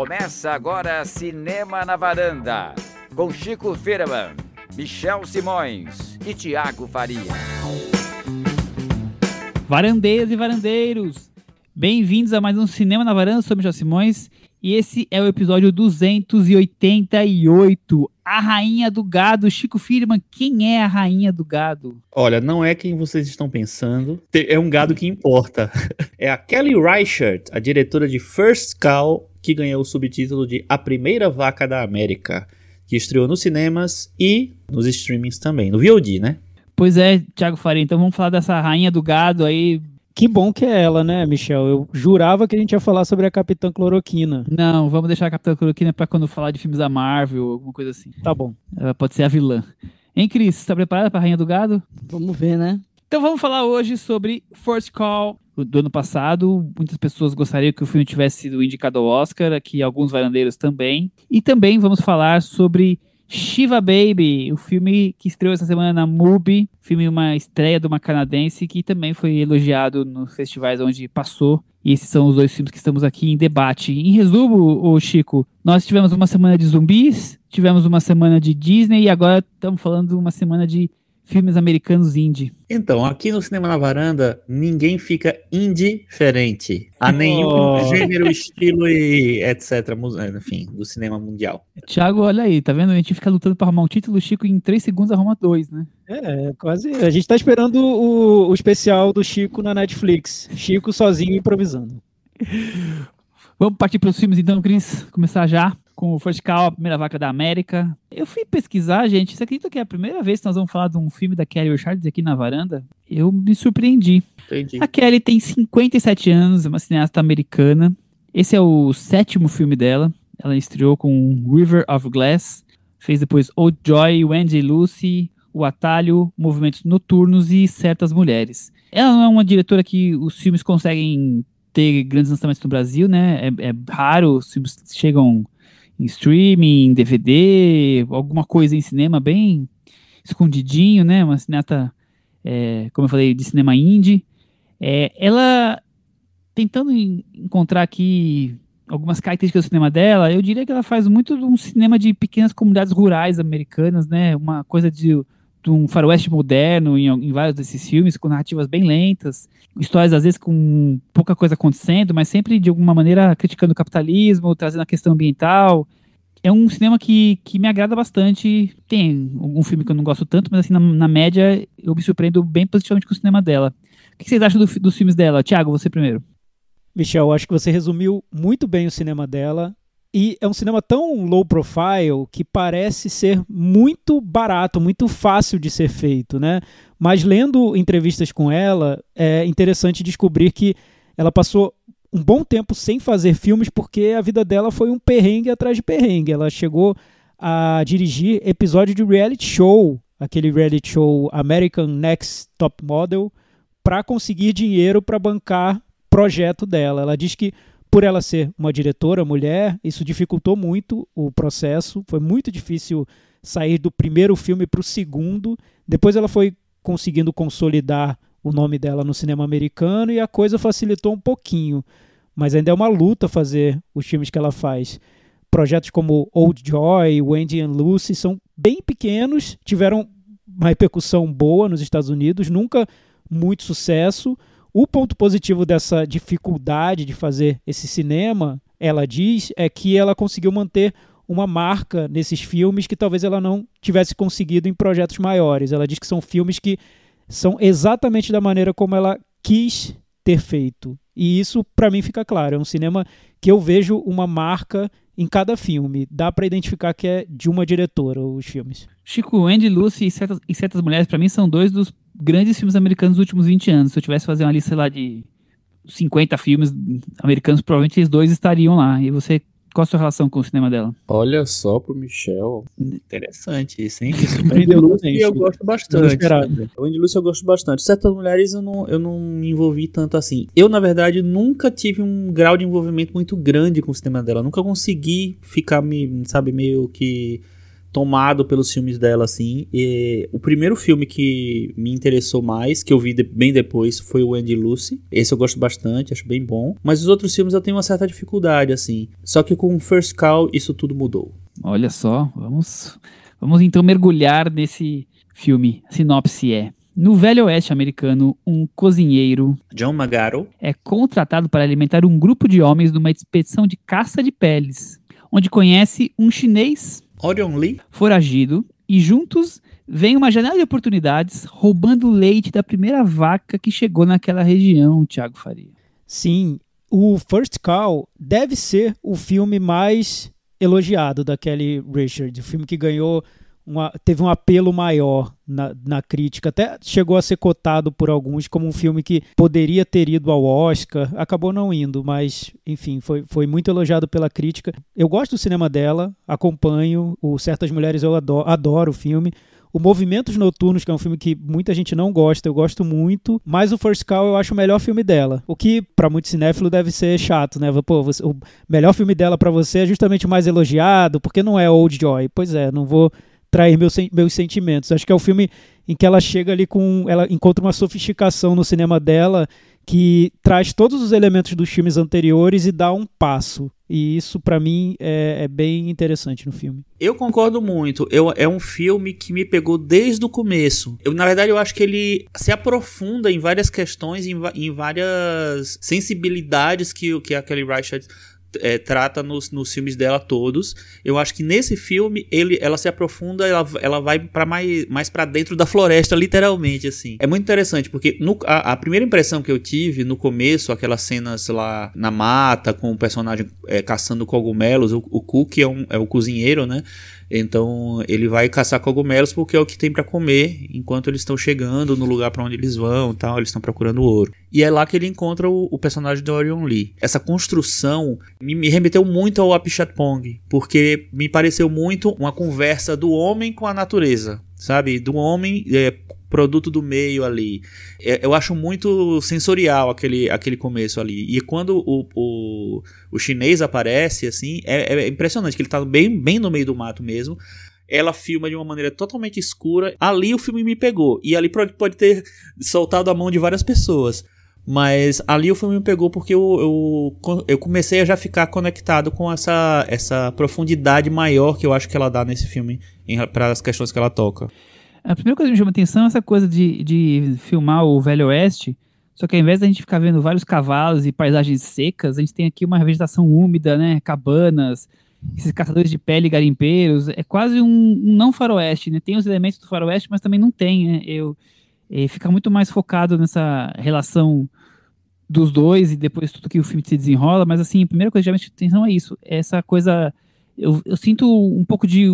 Começa agora Cinema na Varanda, com Chico Firman, Michel Simões e Tiago Faria. Varandeiras e varandeiros, bem-vindos a mais um Cinema na Varanda, sou Michel Simões e esse é o episódio 288, a rainha do gado. Chico Firman, quem é a rainha do gado? Olha, não é quem vocês estão pensando, é um gado que importa. É a Kelly Reichardt, a diretora de First Cow, que ganhou o subtítulo de A Primeira Vaca da América, que estreou nos cinemas e nos streamings também, no VOD, né? Pois é, Thiago Faria, então vamos falar dessa rainha do gado aí, que bom que é ela, né, Michel? Eu jurava que a gente ia falar sobre a Capitã Cloroquina. Não, vamos deixar a Capitã Cloroquina para quando falar de filmes da Marvel, alguma coisa assim. Tá bom. Ela pode ser a vilã. Hein, Cris? Tá preparada para Rainha do Gado? Vamos ver, né? Então vamos falar hoje sobre First Call do ano passado. Muitas pessoas gostariam que o filme tivesse sido indicado ao Oscar, aqui alguns varandeiros também. E também vamos falar sobre Shiva Baby, o filme que estreou essa semana na MUBI, filme uma estreia de uma canadense que também foi elogiado nos festivais onde passou. E esses são os dois filmes que estamos aqui em debate. Em resumo, o Chico, nós tivemos uma semana de zumbis, tivemos uma semana de Disney e agora estamos falando de uma semana de filmes americanos indie. Então, aqui no Cinema na Varanda, ninguém fica indiferente a nenhum oh. gênero, estilo e etc. Enfim, do cinema mundial. Thiago, olha aí, tá vendo? A gente fica lutando para arrumar um título, o Chico em 3 segundos arruma dois, né? É, quase. A gente tá esperando o, o especial do Chico na Netflix. Chico sozinho improvisando. Vamos partir para os filmes então, Cris? Começar já com o First a primeira vaca da América. Eu fui pesquisar, gente. Você acredita que é a primeira vez que nós vamos falar de um filme da Kelly Richards aqui na varanda? Eu me surpreendi. Entendi. A Kelly tem 57 anos, é uma cineasta americana. Esse é o sétimo filme dela. Ela estreou com River of Glass, fez depois Old Joy, Wendy Lucy, O Atalho, Movimentos Noturnos e Certas Mulheres. Ela não é uma diretora que os filmes conseguem ter grandes lançamentos no Brasil, né? É, é raro, os filmes chegam em streaming, DVD, alguma coisa em cinema bem escondidinho, né? Uma cineasta, é, como eu falei, de cinema indie. É, ela tentando encontrar aqui algumas características do cinema dela, eu diria que ela faz muito de um cinema de pequenas comunidades rurais americanas, né? Uma coisa de, de um faroeste moderno em, em, vários desses filmes, com narrativas bem lentas, histórias às vezes com pouca coisa acontecendo, mas sempre de alguma maneira criticando o capitalismo, trazendo a questão ambiental. É um cinema que, que me agrada bastante. Tem algum filme que eu não gosto tanto, mas assim, na, na média, eu me surpreendo bem positivamente com o cinema dela. O que vocês acham do, dos filmes dela? Tiago, você primeiro. Michel, acho que você resumiu muito bem o cinema dela. E é um cinema tão low profile que parece ser muito barato, muito fácil de ser feito, né? Mas lendo entrevistas com ela, é interessante descobrir que ela passou um bom tempo sem fazer filmes porque a vida dela foi um perrengue atrás de perrengue. Ela chegou a dirigir episódio de reality show, aquele reality show American Next Top Model, para conseguir dinheiro para bancar projeto dela. Ela diz que por ela ser uma diretora mulher, isso dificultou muito o processo, foi muito difícil sair do primeiro filme para o segundo. Depois ela foi conseguindo consolidar o nome dela no cinema americano e a coisa facilitou um pouquinho. Mas ainda é uma luta fazer os filmes que ela faz. Projetos como Old Joy, Wendy and Lucy são bem pequenos, tiveram uma repercussão boa nos Estados Unidos, nunca muito sucesso, o ponto positivo dessa dificuldade de fazer esse cinema, ela diz, é que ela conseguiu manter uma marca nesses filmes que talvez ela não tivesse conseguido em projetos maiores. Ela diz que são filmes que são exatamente da maneira como ela quis ter feito. E isso, para mim, fica claro. É um cinema que eu vejo uma marca em cada filme. Dá para identificar que é de uma diretora os filmes. Chico, Andy Lucy e certas, e certas mulheres, para mim, são dois dos grandes filmes americanos dos últimos 20 anos. Se eu tivesse fazer uma lista lá de 50 filmes americanos, provavelmente esses dois estariam lá. E você, qual a sua relação com o cinema dela? Olha só pro Michel. Interessante isso, hein? Isso surpreendeu Lucy eu gosto bastante. O Andy Lucy eu gosto bastante. Certas mulheres eu não, eu não me envolvi tanto assim. Eu, na verdade, nunca tive um grau de envolvimento muito grande com o cinema dela. nunca consegui ficar, me, sabe, meio que tomado pelos filmes dela, assim. E o primeiro filme que me interessou mais, que eu vi de, bem depois, foi o Andy Lucy. Esse eu gosto bastante, acho bem bom. Mas os outros filmes eu tenho uma certa dificuldade, assim. Só que com o First Call, isso tudo mudou. Olha só, vamos, vamos então mergulhar nesse filme. A sinopse é. No Velho Oeste americano, um cozinheiro John Magaro é contratado para alimentar um grupo de homens numa expedição de caça de peles, onde conhece um chinês Orion Lee foragido e juntos vem uma janela de oportunidades roubando o leite da primeira vaca que chegou naquela região, Thiago Faria. Sim, o First Call deve ser o filme mais elogiado da Kelly Richard, o filme que ganhou uma, teve um apelo maior na, na, crítica, até chegou a ser cotado por alguns como um filme que poderia ter ido ao Oscar, acabou não indo, mas enfim, foi, foi muito elogiado pela crítica. Eu gosto do cinema dela, acompanho, o Certas Mulheres eu adoro, adoro o filme. O Movimentos Noturnos, que é um filme que muita gente não gosta, eu gosto muito, mas o First Call eu acho o melhor filme dela. O que para muito cinéfilo deve ser chato, né? Pô, você, o melhor filme dela para você é justamente o mais elogiado, porque não é Old Joy. Pois é, não vou trair meus, meus sentimentos. Acho que é o filme em que ela chega ali com. Ela encontra uma sofisticação no cinema dela que traz todos os elementos dos filmes anteriores e dá um passo. E isso, para mim, é, é, bem interessante no filme. Eu concordo muito. Eu, é um filme que me pegou desde o começo. Eu, na verdade, eu acho que ele se aprofunda em várias questões, em, em várias sensibilidades que, que a Kelly Reichardt é, trata nos, nos filmes dela todos. Eu acho que nesse filme ele, ela se aprofunda, ela, ela vai para mais, mais para dentro da floresta, literalmente assim. É muito interessante porque no, a, a, primeira impressão que eu tive no começo, aquelas cenas lá na mata com o personagem é, caçando cogumelos, o, o Cook é, um, é o cozinheiro, né? Então ele vai caçar cogumelos porque é o que tem para comer enquanto eles estão chegando no lugar para onde eles vão, tal, eles estão procurando ouro. E é lá que ele encontra o, o personagem de Orion Lee. Essa construção me, me remeteu muito ao Apichatpong, porque me pareceu muito uma conversa do homem com a natureza, sabe? Do homem é, produto do meio ali. É, eu acho muito sensorial aquele, aquele começo ali. E quando o, o, o chinês aparece, assim, é, é, impressionante que ele tá bem, bem no meio do mato mesmo. Ela filma de uma maneira totalmente escura. Ali o filme me pegou. E ali pode, pode ter soltado a mão de várias pessoas. Mas ali o filme me pegou porque eu, eu, eu comecei a já ficar conectado com essa, essa profundidade maior que eu acho que ela dá nesse filme para as questões que ela toca. A primeira coisa que me chama atenção é essa coisa de, de filmar o Velho Oeste, só que ao invés da gente ficar vendo vários cavalos e paisagens secas, a gente tem aqui uma vegetação úmida, né? Cabanas, esses caçadores de pele garimpeiros. É quase um, um não faroeste, né? Tem os elementos do faroeste, mas também não tem, né? Eu, é, fica muito mais focado nessa relação dos dois e depois tudo que o filme se desenrola, mas assim, a primeira coisa que chama atenção é isso, é essa coisa eu, eu, sinto um pouco de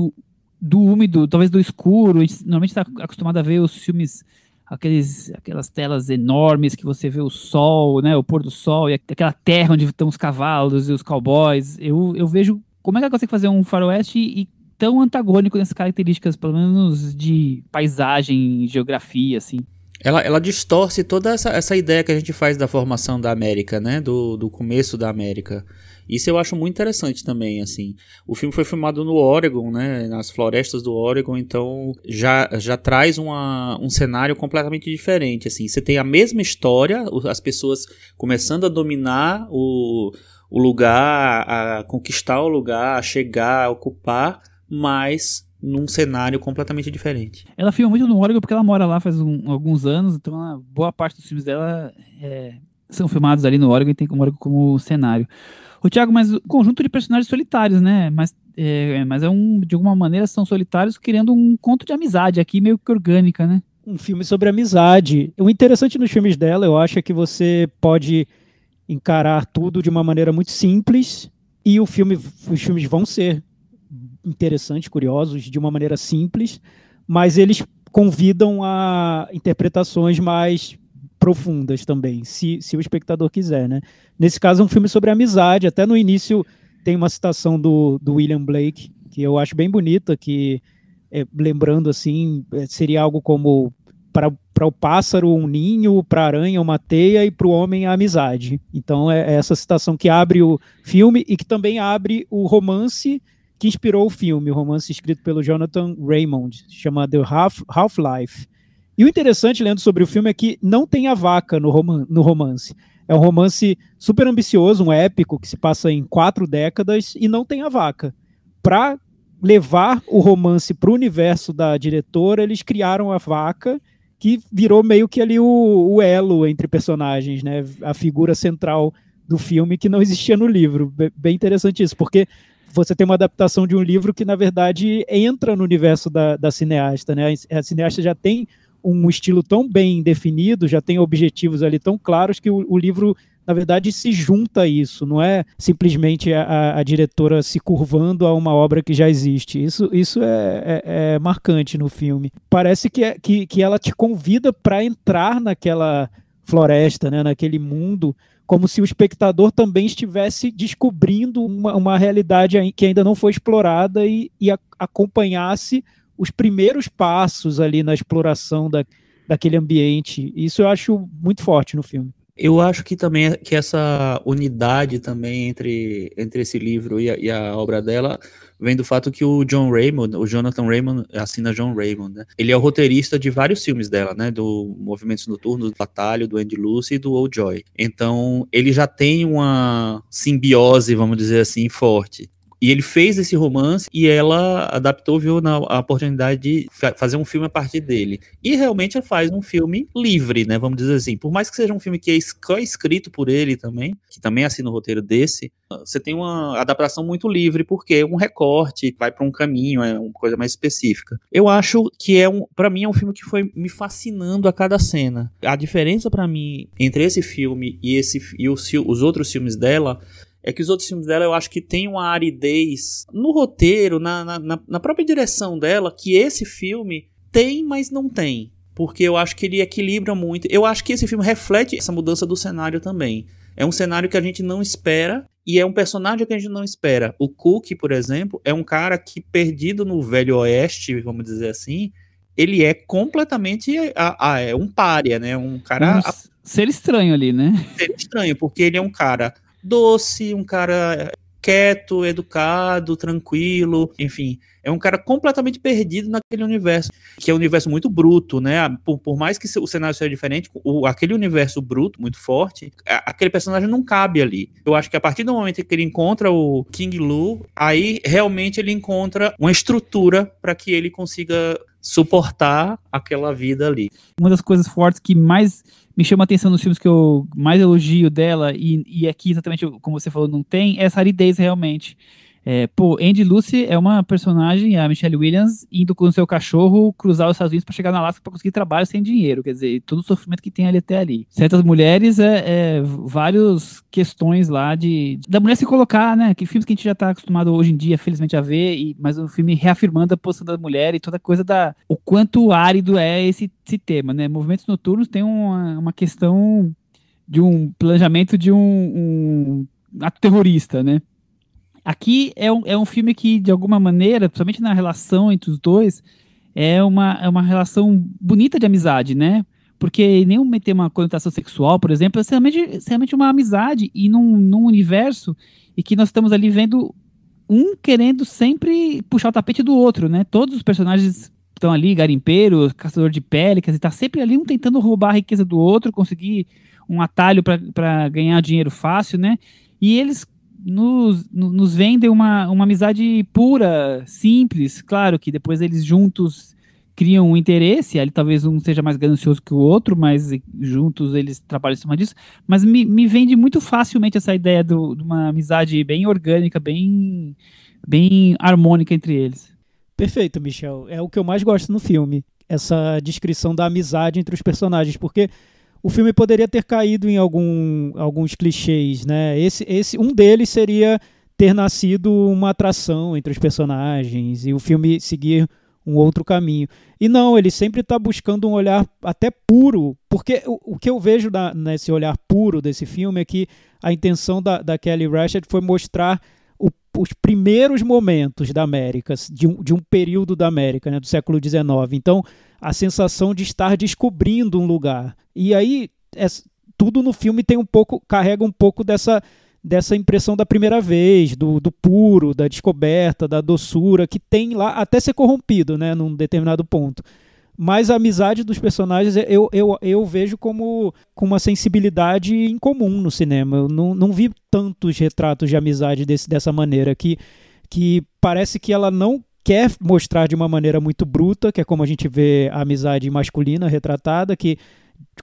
do úmido, talvez do escuro. A gente normalmente está acostumado a ver os filmes, aqueles, aquelas telas enormes que você vê o sol, né, o pôr do sol, e aquela terra onde estão os cavalos e os cowboys. Eu, eu vejo como é que ela consegue fazer um faroeste e tão antagônico nessas características, pelo menos de paisagem, geografia, assim. Ela, ela distorce toda essa, essa ideia que a gente faz da formação da América, né? Do, do começo da América. Isso eu acho muito interessante também, assim. O filme foi filmado no Oregon, né, nas florestas do Oregon, então já, já traz uma, um cenário completamente diferente, assim. Você tem a mesma história, as pessoas começando a dominar o, o lugar, a conquistar o lugar, a chegar, a ocupar, mas num cenário completamente diferente. Ela filma muito no Oregon porque ela mora lá faz um, alguns anos, então boa parte dos filmes dela é, são filmados ali no Oregon e tem o Oregon como cenário. O Thiago, mas o conjunto de personagens solitários, né? Mas é, mas é um, de alguma maneira são solitários criando um conto de amizade aqui meio que orgânica, né? Um filme sobre amizade. O interessante nos filmes dela, eu acho, é que você pode encarar tudo de uma maneira muito simples e o filme, os filmes vão ser interessantes, curiosos, de uma maneira simples, mas eles convidam a interpretações mais profundas também, se, se o espectador quiser, né? Nesse caso é um filme sobre amizade, até no início tem uma citação do, do William Blake, que eu acho bem bonita, que é, lembrando assim, é, seria algo como para o pássaro um ninho, para a aranha uma teia e para o homem a amizade. Então é, é essa citação que abre o filme e que também abre o romance que inspirou o filme, o romance escrito pelo Jonathan Raymond, chamado Half-Life. Half e o interessante, lendo sobre o filme, é que não tem a vaca no, roman no romance. É um romance super ambicioso, um épico, que se passa em quatro décadas, e não tem a vaca. Para levar o romance para o universo da diretora, eles criaram a vaca, que virou meio que ali o, o elo entre personagens, né? A figura central do filme que não existia no livro. Bem interessante isso, porque você tem uma adaptação de um livro que, na verdade, entra no universo da, da cineasta, né? A cineasta já tem um estilo tão bem definido, já tem objetivos ali tão claros que o, o livro na verdade, se junta a isso, não é simplesmente a, a, diretora se curvando a uma obra que já existe. Isso, isso é, é, é marcante no filme. Parece que, é, que, que ela te convida para entrar naquela floresta, né, naquele mundo, como se o espectador também estivesse descobrindo uma, uma realidade que ainda não foi explorada e, e a, acompanhasse os primeiros passos ali na exploração da, daquele ambiente. Isso eu acho muito forte no filme. Eu acho que também que essa unidade também entre, entre esse livro e a, e a, obra dela vem do fato que o John Raymond, o Jonathan Raymond, assina John Raymond, né? Ele é o roteirista de vários filmes dela, né? Do Movimentos Noturnos, do Batalho, do Andy Lucy e do Old Joy. Então, ele já tem uma simbiose, vamos dizer assim, forte e ele fez esse romance e ela adaptou, viu, na, a oportunidade de fazer um filme a partir dele. E realmente ela faz um filme livre, né? Vamos dizer assim. Por mais que seja um filme que é escrito por ele também, que também assina o roteiro desse, você tem uma adaptação muito livre, porque é um recorte, vai para um caminho, é uma coisa mais específica. Eu acho que é um, para mim é um filme que foi me fascinando a cada cena. A diferença para mim entre esse filme e esse e os, os outros filmes dela é que os outros filmes dela eu acho que tem uma aridez no roteiro, na, na, na própria direção dela, que esse filme tem, mas não tem. Porque eu acho que ele equilibra muito. Eu acho que esse filme reflete essa mudança do cenário também. É um cenário que a gente não espera e é um personagem que a gente não espera. O Cook, por exemplo, é um cara que, perdido no Velho Oeste, vamos dizer assim, ele é completamente a, a, é um pária, né? Um cara. Um ser estranho ali, né? Ser estranho, porque ele é um cara doce, um cara quieto, educado, tranquilo, enfim. É um cara completamente perdido naquele universo, que é um universo muito bruto, né? Por, por mais que o cenário seja diferente, o, aquele universo bruto, muito forte, aquele personagem não cabe ali. Eu acho que a partir do momento que ele encontra o King Lu, aí realmente ele encontra uma estrutura para que ele consiga suportar aquela vida ali. Uma das coisas fortes que mais me chama a atenção nos filmes que eu mais elogio dela, e, e aqui exatamente como você falou, não tem, é essa aridez realmente. É, pô, Andy Lucy é uma personagem, a Michelle Williams, indo com o seu cachorro cruzar os Estados Unidos para chegar na Alaska para conseguir trabalho sem dinheiro. Quer dizer, todo o sofrimento que tem ali até ali. Certas mulheres, é, é várias questões lá de, de, da mulher se colocar, né? Que filmes que a gente já está acostumado hoje em dia, felizmente, a ver, e, mas o filme reafirmando a posição da mulher e toda coisa da. o quanto árido é esse, esse tema, né? Movimentos noturnos tem uma, uma questão de um planejamento de um, um ato terrorista, né? Aqui é um, é um filme que, de alguma maneira, principalmente na relação entre os dois, é uma, é uma relação bonita de amizade, né? Porque nenhum tem uma conotação sexual, por exemplo, é realmente, realmente uma amizade e num, num universo e que nós estamos ali vendo um querendo sempre puxar o tapete do outro, né? Todos os personagens estão ali, garimpeiro, caçador de quer dizer, tá sempre ali um tentando roubar a riqueza do outro, conseguir um atalho para ganhar dinheiro fácil, né? E eles nos, nos vendem uma, uma amizade pura, simples. Claro que depois eles juntos criam um interesse, ali talvez um seja mais ganancioso que o outro, mas juntos eles trabalham em cima disso. Mas me, me vende muito facilmente essa ideia do, de uma amizade bem orgânica, bem, bem harmônica entre eles. Perfeito, Michel. É o que eu mais gosto no filme. Essa descrição da amizade entre os personagens, porque o filme poderia ter caído em algum, alguns clichês, né? Esse, esse, um deles seria ter nascido uma atração entre os personagens e o filme seguir um outro caminho. E não, ele sempre está buscando um olhar até puro, porque o, o que eu vejo na, nesse olhar puro desse filme é que a intenção da, da Kelly Rashad foi mostrar os primeiros momentos da América, de um, de um período da América, né, do século XIX. Então, a sensação de estar descobrindo um lugar. E aí, é, tudo no filme tem um pouco, carrega um pouco dessa dessa impressão da primeira vez, do, do puro, da descoberta, da doçura, que tem lá até ser corrompido, né, num determinado ponto. Mas a amizade dos personagens eu, eu, eu vejo como com uma sensibilidade incomum no cinema. Eu não, não vi tantos retratos de amizade desse, dessa maneira, que, que parece que ela não quer mostrar de uma maneira muito bruta, que é como a gente vê a amizade masculina retratada, que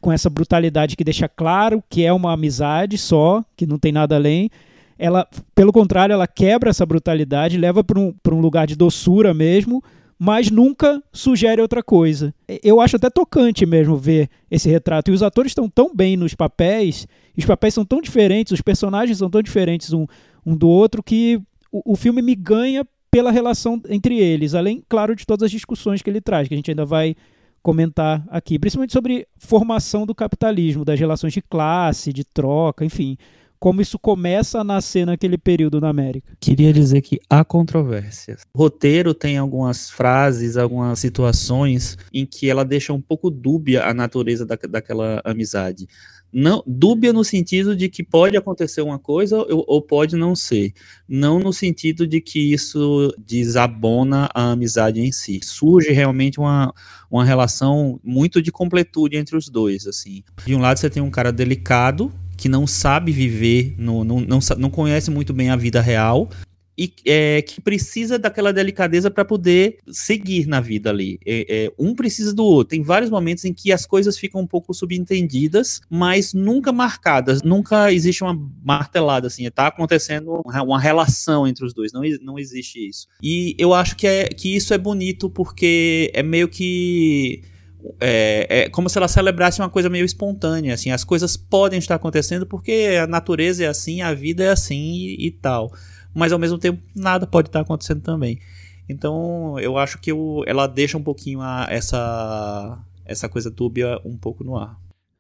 com essa brutalidade que deixa claro que é uma amizade só, que não tem nada além. Ela, pelo contrário, ela quebra essa brutalidade, leva para um, um lugar de doçura mesmo, mas nunca sugere outra coisa. Eu acho até tocante mesmo ver esse retrato. E os atores estão tão bem nos papéis, os papéis são tão diferentes, os personagens são tão diferentes um, um do outro, que o, o filme me ganha pela relação entre eles, além, claro, de todas as discussões que ele traz, que a gente ainda vai comentar aqui, principalmente sobre formação do capitalismo, das relações de classe, de troca, enfim, como isso começa a nascer naquele período na América. Queria dizer que há controvérsias. O roteiro tem algumas frases, algumas situações em que ela deixa um pouco dúbia a natureza da, daquela amizade não dúbia no sentido de que pode acontecer uma coisa ou, ou, pode não ser, não no sentido de que isso desabona a amizade em si. Surge realmente uma, uma relação muito de completude entre os dois, assim. De um lado você tem um cara delicado que não sabe viver, não, não, não, não conhece muito bem a vida real e é, que precisa daquela delicadeza para poder seguir na vida ali. É, é, um precisa do outro. Tem vários momentos em que as coisas ficam um pouco subentendidas, mas nunca marcadas. Nunca existe uma martelada assim. Está acontecendo uma relação entre os dois. Não, não existe isso. E eu acho que, é, que isso é bonito porque é meio que é, é, como se ela celebrasse uma coisa meio espontânea, assim, as coisas podem estar acontecendo porque a natureza é assim, a vida é assim e, e tal mas ao mesmo tempo nada pode estar acontecendo também. Então eu acho que eu, ela deixa um pouquinho a, essa, essa coisa dúbia um pouco no ar.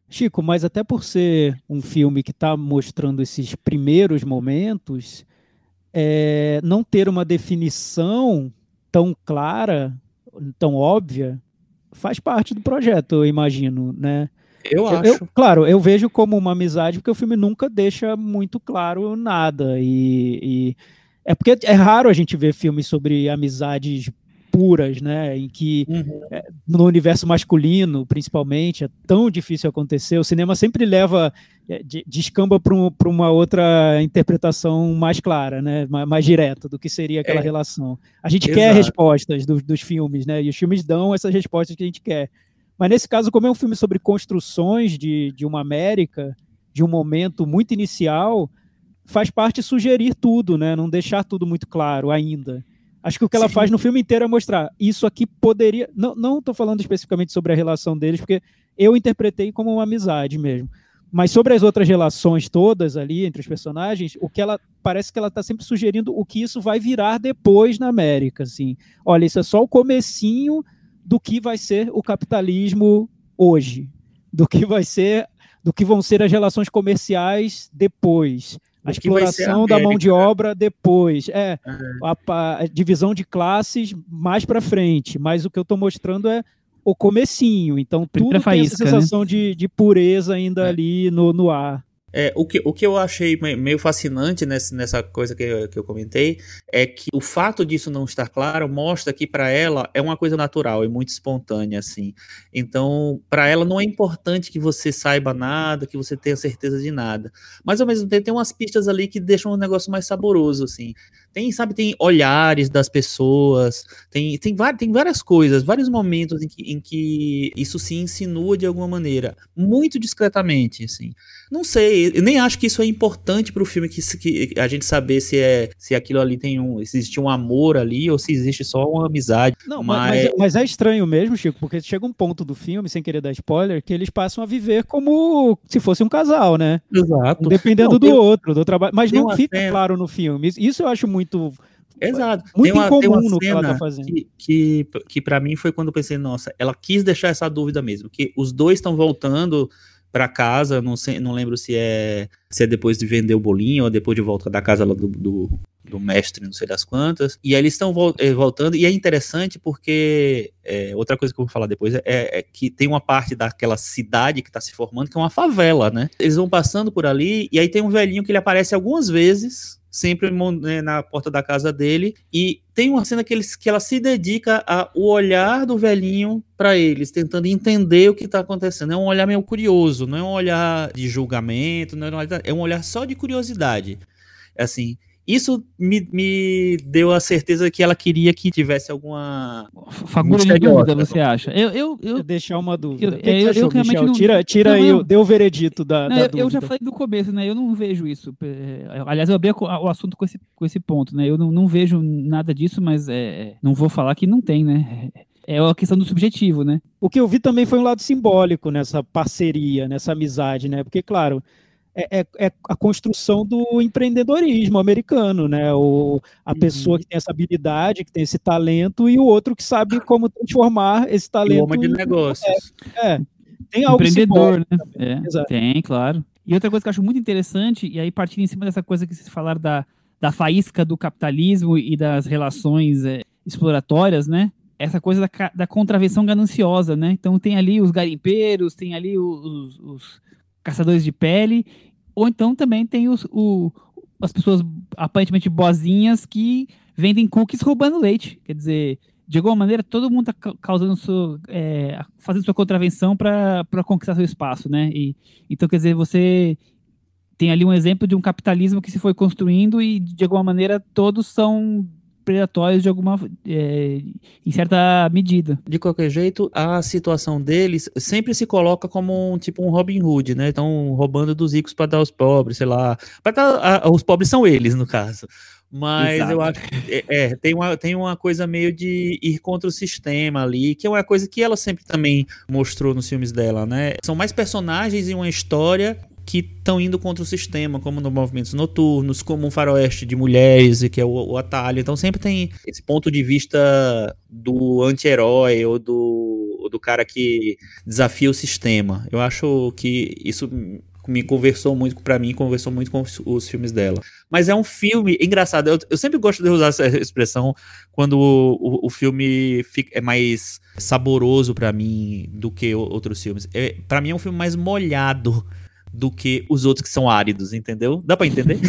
Chico, mas até por ser um filme que está mostrando esses primeiros momentos, é, não ter uma definição tão clara, tão óbvia, faz parte do projeto, eu imagino, né? Eu acho. Eu, claro, eu vejo como uma amizade porque o filme nunca deixa muito claro nada. E, e, é porque é raro a gente ver filmes sobre amizades puras, né? Em que uhum. é, no universo masculino, principalmente, é tão difícil acontecer. O cinema sempre leva é, descamba para um, uma outra interpretação mais clara, né? Mais, mais direta do que seria aquela é. relação. A gente Exato. quer respostas do, dos filmes, né? E os filmes dão essas respostas que a gente quer. Mas nesse caso, como é um filme sobre construções de, de uma América, de um momento muito inicial, faz parte sugerir tudo, né? Não deixar tudo muito claro ainda. Acho que o que ela Sim. faz no filme inteiro é mostrar isso aqui poderia. Não estou falando especificamente sobre a relação deles, porque eu interpretei como uma amizade mesmo. Mas sobre as outras relações todas ali entre os personagens, o que ela parece que ela está sempre sugerindo o que isso vai virar depois na América, assim. Olha, isso é só o comecinho do que vai ser o capitalismo hoje, do que vai ser, do que vão ser as relações comerciais depois, a exploração da mão de obra depois, é, uhum. a, a, divisão de classes mais para frente, mas o que eu estou mostrando é o comecinho, então tudo tem essa né? sensação né? de, de pureza ainda é. ali no, no ar. É, o, que, o que eu achei meio fascinante nessa, nessa coisa que eu, que eu comentei é que o fato disso não estar claro mostra que para ela é uma coisa natural e muito espontânea, assim. Então, para ela não é importante que você saiba nada, que você tenha certeza de nada. Mas ao mesmo tempo tem umas pistas ali que deixam o negócio mais saboroso, assim. Tem, sabe, tem olhares das pessoas, tem, tem, tem várias coisas, vários momentos em que, em que isso se insinua de alguma maneira, muito discretamente, assim. Não sei, eu nem acho que isso é importante pro filme que, que a gente saber se é se aquilo ali tem um, se existe um amor ali ou se existe só uma amizade. Não, mas, mas, mas é estranho mesmo, Chico, porque chega um ponto do filme, sem querer dar spoiler, que eles passam a viver como se fosse um casal, né? Exato. Dependendo não, do tem, outro, do trabalho, mas não fica cena... claro no filme. Isso eu acho muito. Exato. Muito tem uma, incomum tem uma no que ela tá fazendo. Que, que, que para mim foi quando eu pensei, nossa, ela quis deixar essa dúvida mesmo, que os dois estão voltando para casa, não sei, não lembro se é se é depois de vender o bolinho ou depois de volta da casa do, do, do mestre, não sei das quantas. E aí eles estão eh, voltando, e é interessante porque é, outra coisa que eu vou falar depois é, é, que tem uma parte daquela cidade que está se formando que é uma favela, né? Eles vão passando por ali, e aí tem um velhinho que ele aparece algumas vezes sempre né, na porta da casa dele. E tem uma cena que, eles, que ela se dedica ao olhar do velhinho para eles, tentando entender o que está acontecendo. É um olhar meio curioso, não é um olhar de julgamento, não é um olhar, é um olhar só de curiosidade. É assim, isso me, me deu a certeza que ela queria que tivesse alguma. Fagulha de dúvida, você acha? Eu, eu, eu deixar uma dúvida. Eu, que eu, eu realmente não, tira, tira não, aí, não, deu o veredito da, não, da eu, dúvida. Eu já falei do começo, né? Eu não vejo isso. Aliás, eu abri o assunto com esse, com esse ponto, né? Eu não, não vejo nada disso, mas é, é não vou falar que não tem, né? é a questão do subjetivo, né? O que eu vi também foi um lado simbólico nessa parceria, nessa amizade, né? Porque, claro, é, é, é, a construção do empreendedorismo americano, né? O, a uhum. pessoa que tem essa habilidade, que tem esse talento, e o outro que sabe como transformar esse talento. Homem de negócios. É, tem algo Empreendedor, né? É, tem, claro. E outra coisa que eu acho muito interessante, e aí partindo em cima dessa coisa que vocês falaram da, da faísca do capitalismo e das relações é, exploratórias, né? Essa coisa da, da contravenção gananciosa, né? Então tem ali os garimpeiros, tem ali os, os caçadores de pele, ou então também tem os, o, as pessoas aparentemente boazinhas que vendem cookies roubando leite. Quer dizer, de alguma maneira, todo mundo está causando sua, é, fazendo sua contravenção para conquistar seu espaço, né? E, então, quer dizer, você tem ali um exemplo de um capitalismo que se foi construindo e, de alguma maneira, todos são predatórios de alguma é, em certa medida. De qualquer jeito, a situação deles sempre se coloca como um tipo um Robin Hood, né? Estão roubando dos ricos para dar aos pobres, sei lá. Para dar a, os pobres são eles, no caso. Mas Exato. eu acho que é, é, tem, uma, tem uma coisa meio de ir contra o sistema ali, que é uma coisa que ela sempre também mostrou nos filmes dela, né? São mais personagens em uma história que estão indo contra o sistema, como no Movimentos Noturnos, como um faroeste de mulheres, que é o, o atalho. Então sempre tem esse ponto de vista do anti-herói ou do, ou do cara que desafia o sistema. Eu acho que isso me conversou muito para mim, conversou muito com os, os, filmes dela. Mas é um filme engraçado. Eu, eu sempre gosto de usar essa expressão quando o, o, o filme fica, é mais saboroso para mim do que outros filmes. É, para mim é um filme mais molhado do que os outros que são áridos, entendeu? Dá para entender?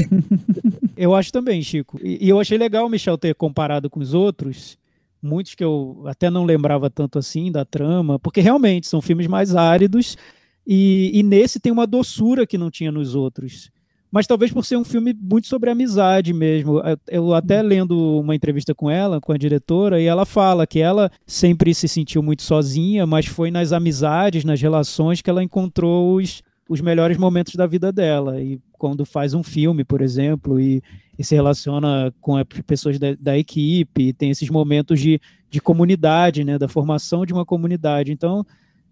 eu acho também, Chico. E, e, eu achei legal o Michel ter comparado com os outros, muitos que eu até não lembrava tanto assim da trama, porque realmente são filmes mais áridos e, e nesse tem uma doçura que não tinha nos outros. Mas talvez por ser um filme muito sobre amizade mesmo. Eu até lendo uma entrevista com ela, com a diretora, e ela fala que ela sempre se sentiu muito sozinha, mas foi nas amizades, nas relações que ela encontrou os, os melhores momentos da vida dela. E quando faz um filme, por exemplo, e, e se relaciona com as pessoas da, da equipe, tem esses momentos de, de comunidade, né, da formação de uma comunidade. Então,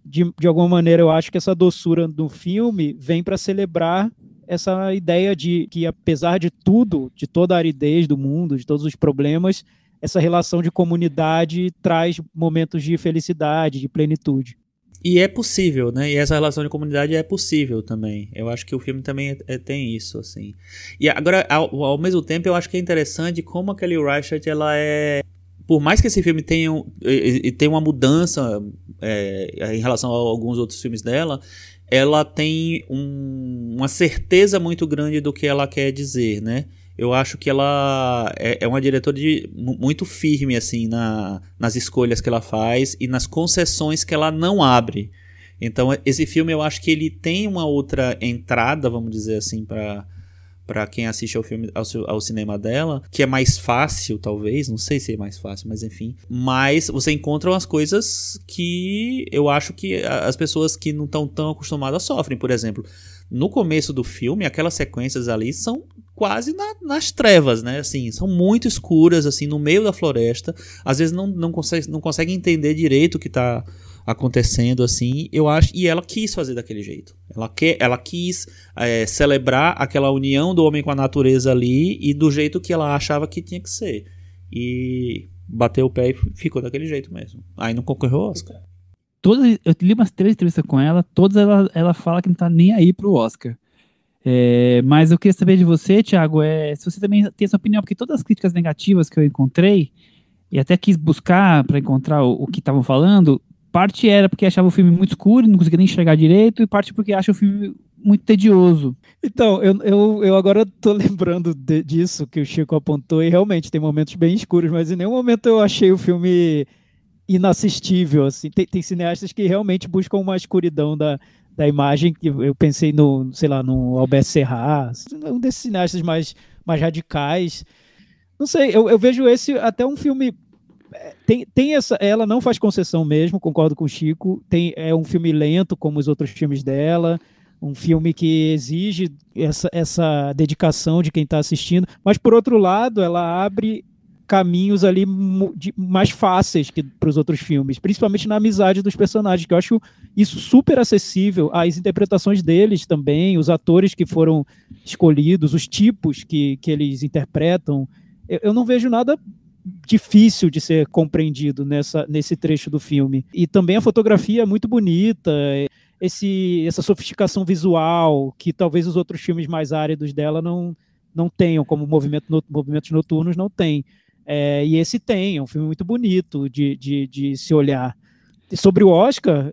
de, de alguma maneira, eu acho que essa doçura do filme vem para celebrar essa ideia de que, apesar de tudo, de toda a aridez do mundo, de todos os problemas, essa relação de comunidade traz momentos de felicidade, de plenitude. E é possível, né? E essa relação de comunidade é possível também. Eu acho que o filme também é, é, tem isso, assim. E agora, ao, ao, mesmo tempo, eu acho que é interessante como a Kelly Reichardt, ela é... Por mais que esse filme tenha, tenha uma mudança é, em relação a alguns outros filmes dela, ela tem um, uma certeza muito grande do que ela quer dizer, né? Eu acho que ela é, é uma diretora de, muito firme assim na, nas escolhas que ela faz e nas concessões que ela não abre. Então esse filme eu acho que ele tem uma outra entrada, vamos dizer assim, para para quem assiste ao filme ao, ao, cinema dela, que é mais fácil, talvez, não sei se é mais fácil, mas enfim. Mas você encontra umas coisas que eu acho que as pessoas que não estão tão acostumadas sofrem, por exemplo. No começo do filme, aquelas sequências ali são quase na, nas trevas, né? Assim, são muito escuras, assim, no meio da floresta. Às vezes não, não, consegue, não consegue entender direito o que está acontecendo, assim. Eu acho. E ela quis fazer daquele jeito. Ela, quer, ela quis é, celebrar aquela união do homem com a natureza ali e do jeito que ela achava que tinha que ser. E bateu o pé e ficou daquele jeito mesmo. Aí não concorreu ao Oscar. Todas, eu li umas três entrevistas com ela, todas ela, ela fala que não tá nem aí pro Oscar. É, mas eu queria saber de você, Thiago, é, se você também tem essa opinião, porque todas as críticas negativas que eu encontrei, e até quis buscar para encontrar o, o que estavam falando, parte era porque achava o filme muito escuro, não conseguia nem enxergar direito, e parte porque acha o filme muito tedioso. Então, eu, eu, eu agora tô lembrando de, disso que o Chico apontou, e realmente tem momentos bem escuros, mas em nenhum momento eu achei o filme inassistível, assim. Tem, tem cineastas que realmente buscam uma escuridão da, da imagem, que eu pensei no, sei lá, no Albert Serrat, um desses cineastas mais, mais radicais. Não sei, eu, eu vejo esse até um filme é, tem, tem essa, ela não faz concessão mesmo, concordo com o Chico. Tem, é um filme lento, como os outros filmes dela, um filme que exige essa, essa dedicação de quem está assistindo. Mas por outro lado, ela abre caminhos ali mais fáceis que para os outros filmes, principalmente na amizade dos personagens, que eu acho isso super acessível, as interpretações deles também, os atores que foram escolhidos, os tipos que, que eles interpretam. Eu, eu não vejo nada difícil de ser compreendido nessa, nesse trecho do filme. E também a fotografia é muito bonita, esse, essa sofisticação visual que talvez os outros filmes mais áridos dela não, não tenham, como movimento movimentos noturnos não tem. É, e esse tem, é um filme muito bonito de, de, de se olhar. E sobre o Oscar,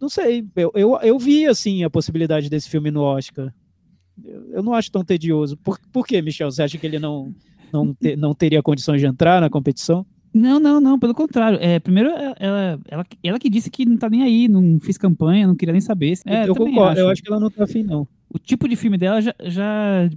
não sei, eu, eu, eu vi assim a possibilidade desse filme no Oscar. Eu, eu não acho tão tedioso. Por, por que, Michel? Você acha que ele não não, te, não teria condições de entrar na competição? Não, não, não, pelo contrário. É, primeiro, é, ela, ela, ela que disse que não tá nem aí, não fiz campanha, não queria nem saber. É, eu concordo, acho. eu acho que ela não tá afim, não. O tipo de filme dela já, já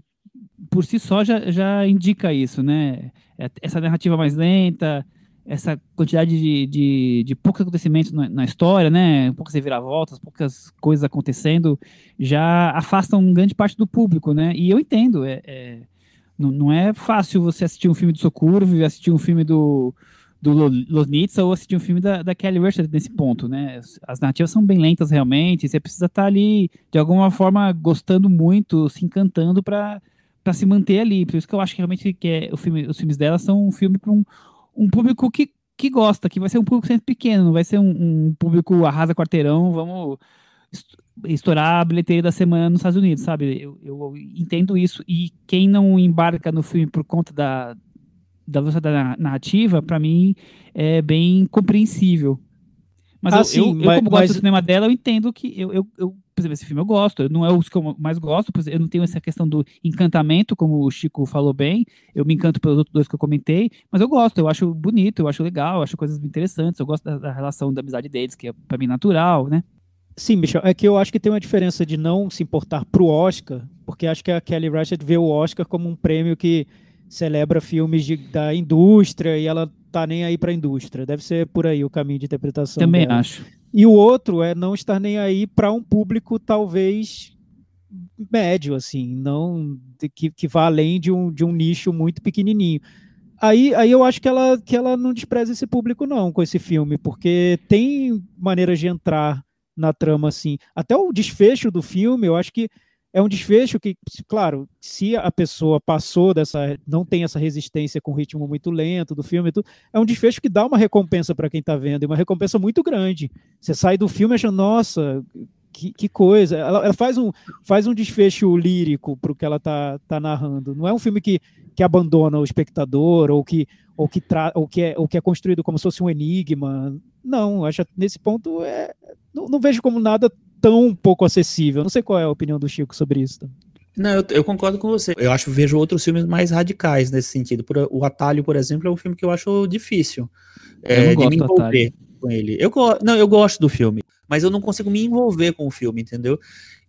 por si só, já, já indica isso, né? É, essa narrativa mais lenta, essa quantidade de, de, de poucos acontecimentos na, na, história, né? Poucas reviravoltas, poucas coisas acontecendo, já afastam grande parte do público, né? E eu entendo, é, é não, não é fácil você assistir um filme do Sokurv, assistir um filme do, do Losnitsa ou assistir um filme da, da Kelly Richard nesse ponto, né? As narrativas são bem lentas realmente, você precisa estar ali, de alguma forma, gostando muito, se encantando para para se manter ali. Por isso que eu acho que realmente que é, o filme, os filmes dela são um filme para um, um público que, que gosta, que vai ser um público sempre pequeno, não vai ser um, um público arrasa quarteirão, vamos estourar a bilheteria da semana nos Estados Unidos, sabe? Eu, eu, entendo isso. E quem não embarca no filme por conta da, da velocidade narrativa, para mim, é bem compreensível. Mas ah, eu, sim, eu, mas, eu, como gosto mas... do cinema dela, eu entendo que eu, eu, eu, por exemplo, esse filme eu gosto. Não é o que eu mais gosto, eu não tenho essa questão do encantamento, como o Chico falou bem. Eu me encanto pelos outros dois que eu comentei, mas eu gosto, eu acho bonito, eu acho legal, eu acho coisas interessantes. Eu gosto da, da relação da amizade deles, que é para mim natural, né? Sim, Michel, é que eu acho que tem uma diferença de não se importar pro Oscar, porque acho que a Kelly Reichardt vê o Oscar como um prêmio que celebra filmes de, da indústria e ela tá nem aí para a indústria. Deve ser por aí o caminho de interpretação. Também dela. acho. E o outro é não estar nem aí para um público talvez médio, assim, não que, que vá além de um, de um nicho muito pequenininho. Aí, aí eu acho que ela, que ela não despreza esse público, não, com esse filme, porque tem maneiras de entrar na trama, assim. Até o desfecho do filme, eu acho que é um desfecho que, claro, se a pessoa passou dessa, não tem essa resistência com o ritmo muito lento do filme, tudo, é um desfecho que dá uma recompensa para quem está vendo, e uma recompensa muito grande. Você sai do filme achando, nossa, que, que coisa. Ela, ela, faz, um, faz um desfecho lírico para o que ela está tá narrando. Não é um filme que, que abandona o espectador ou que, ou que, tra, ou que, é, ou que é construído como se fosse um enigma. Não, acho nesse ponto é, não, não, vejo como nada tão pouco acessível. Não sei qual é a opinião do Chico sobre isso. Não, eu, eu, concordo com você. Eu acho vejo outros filmes mais radicais nesse sentido. Por, o Atalho, por exemplo, é um filme que eu acho difícil é, de me envolver com ele. Eu, não, eu gosto do filme, mas eu não consigo me envolver com o filme, entendeu?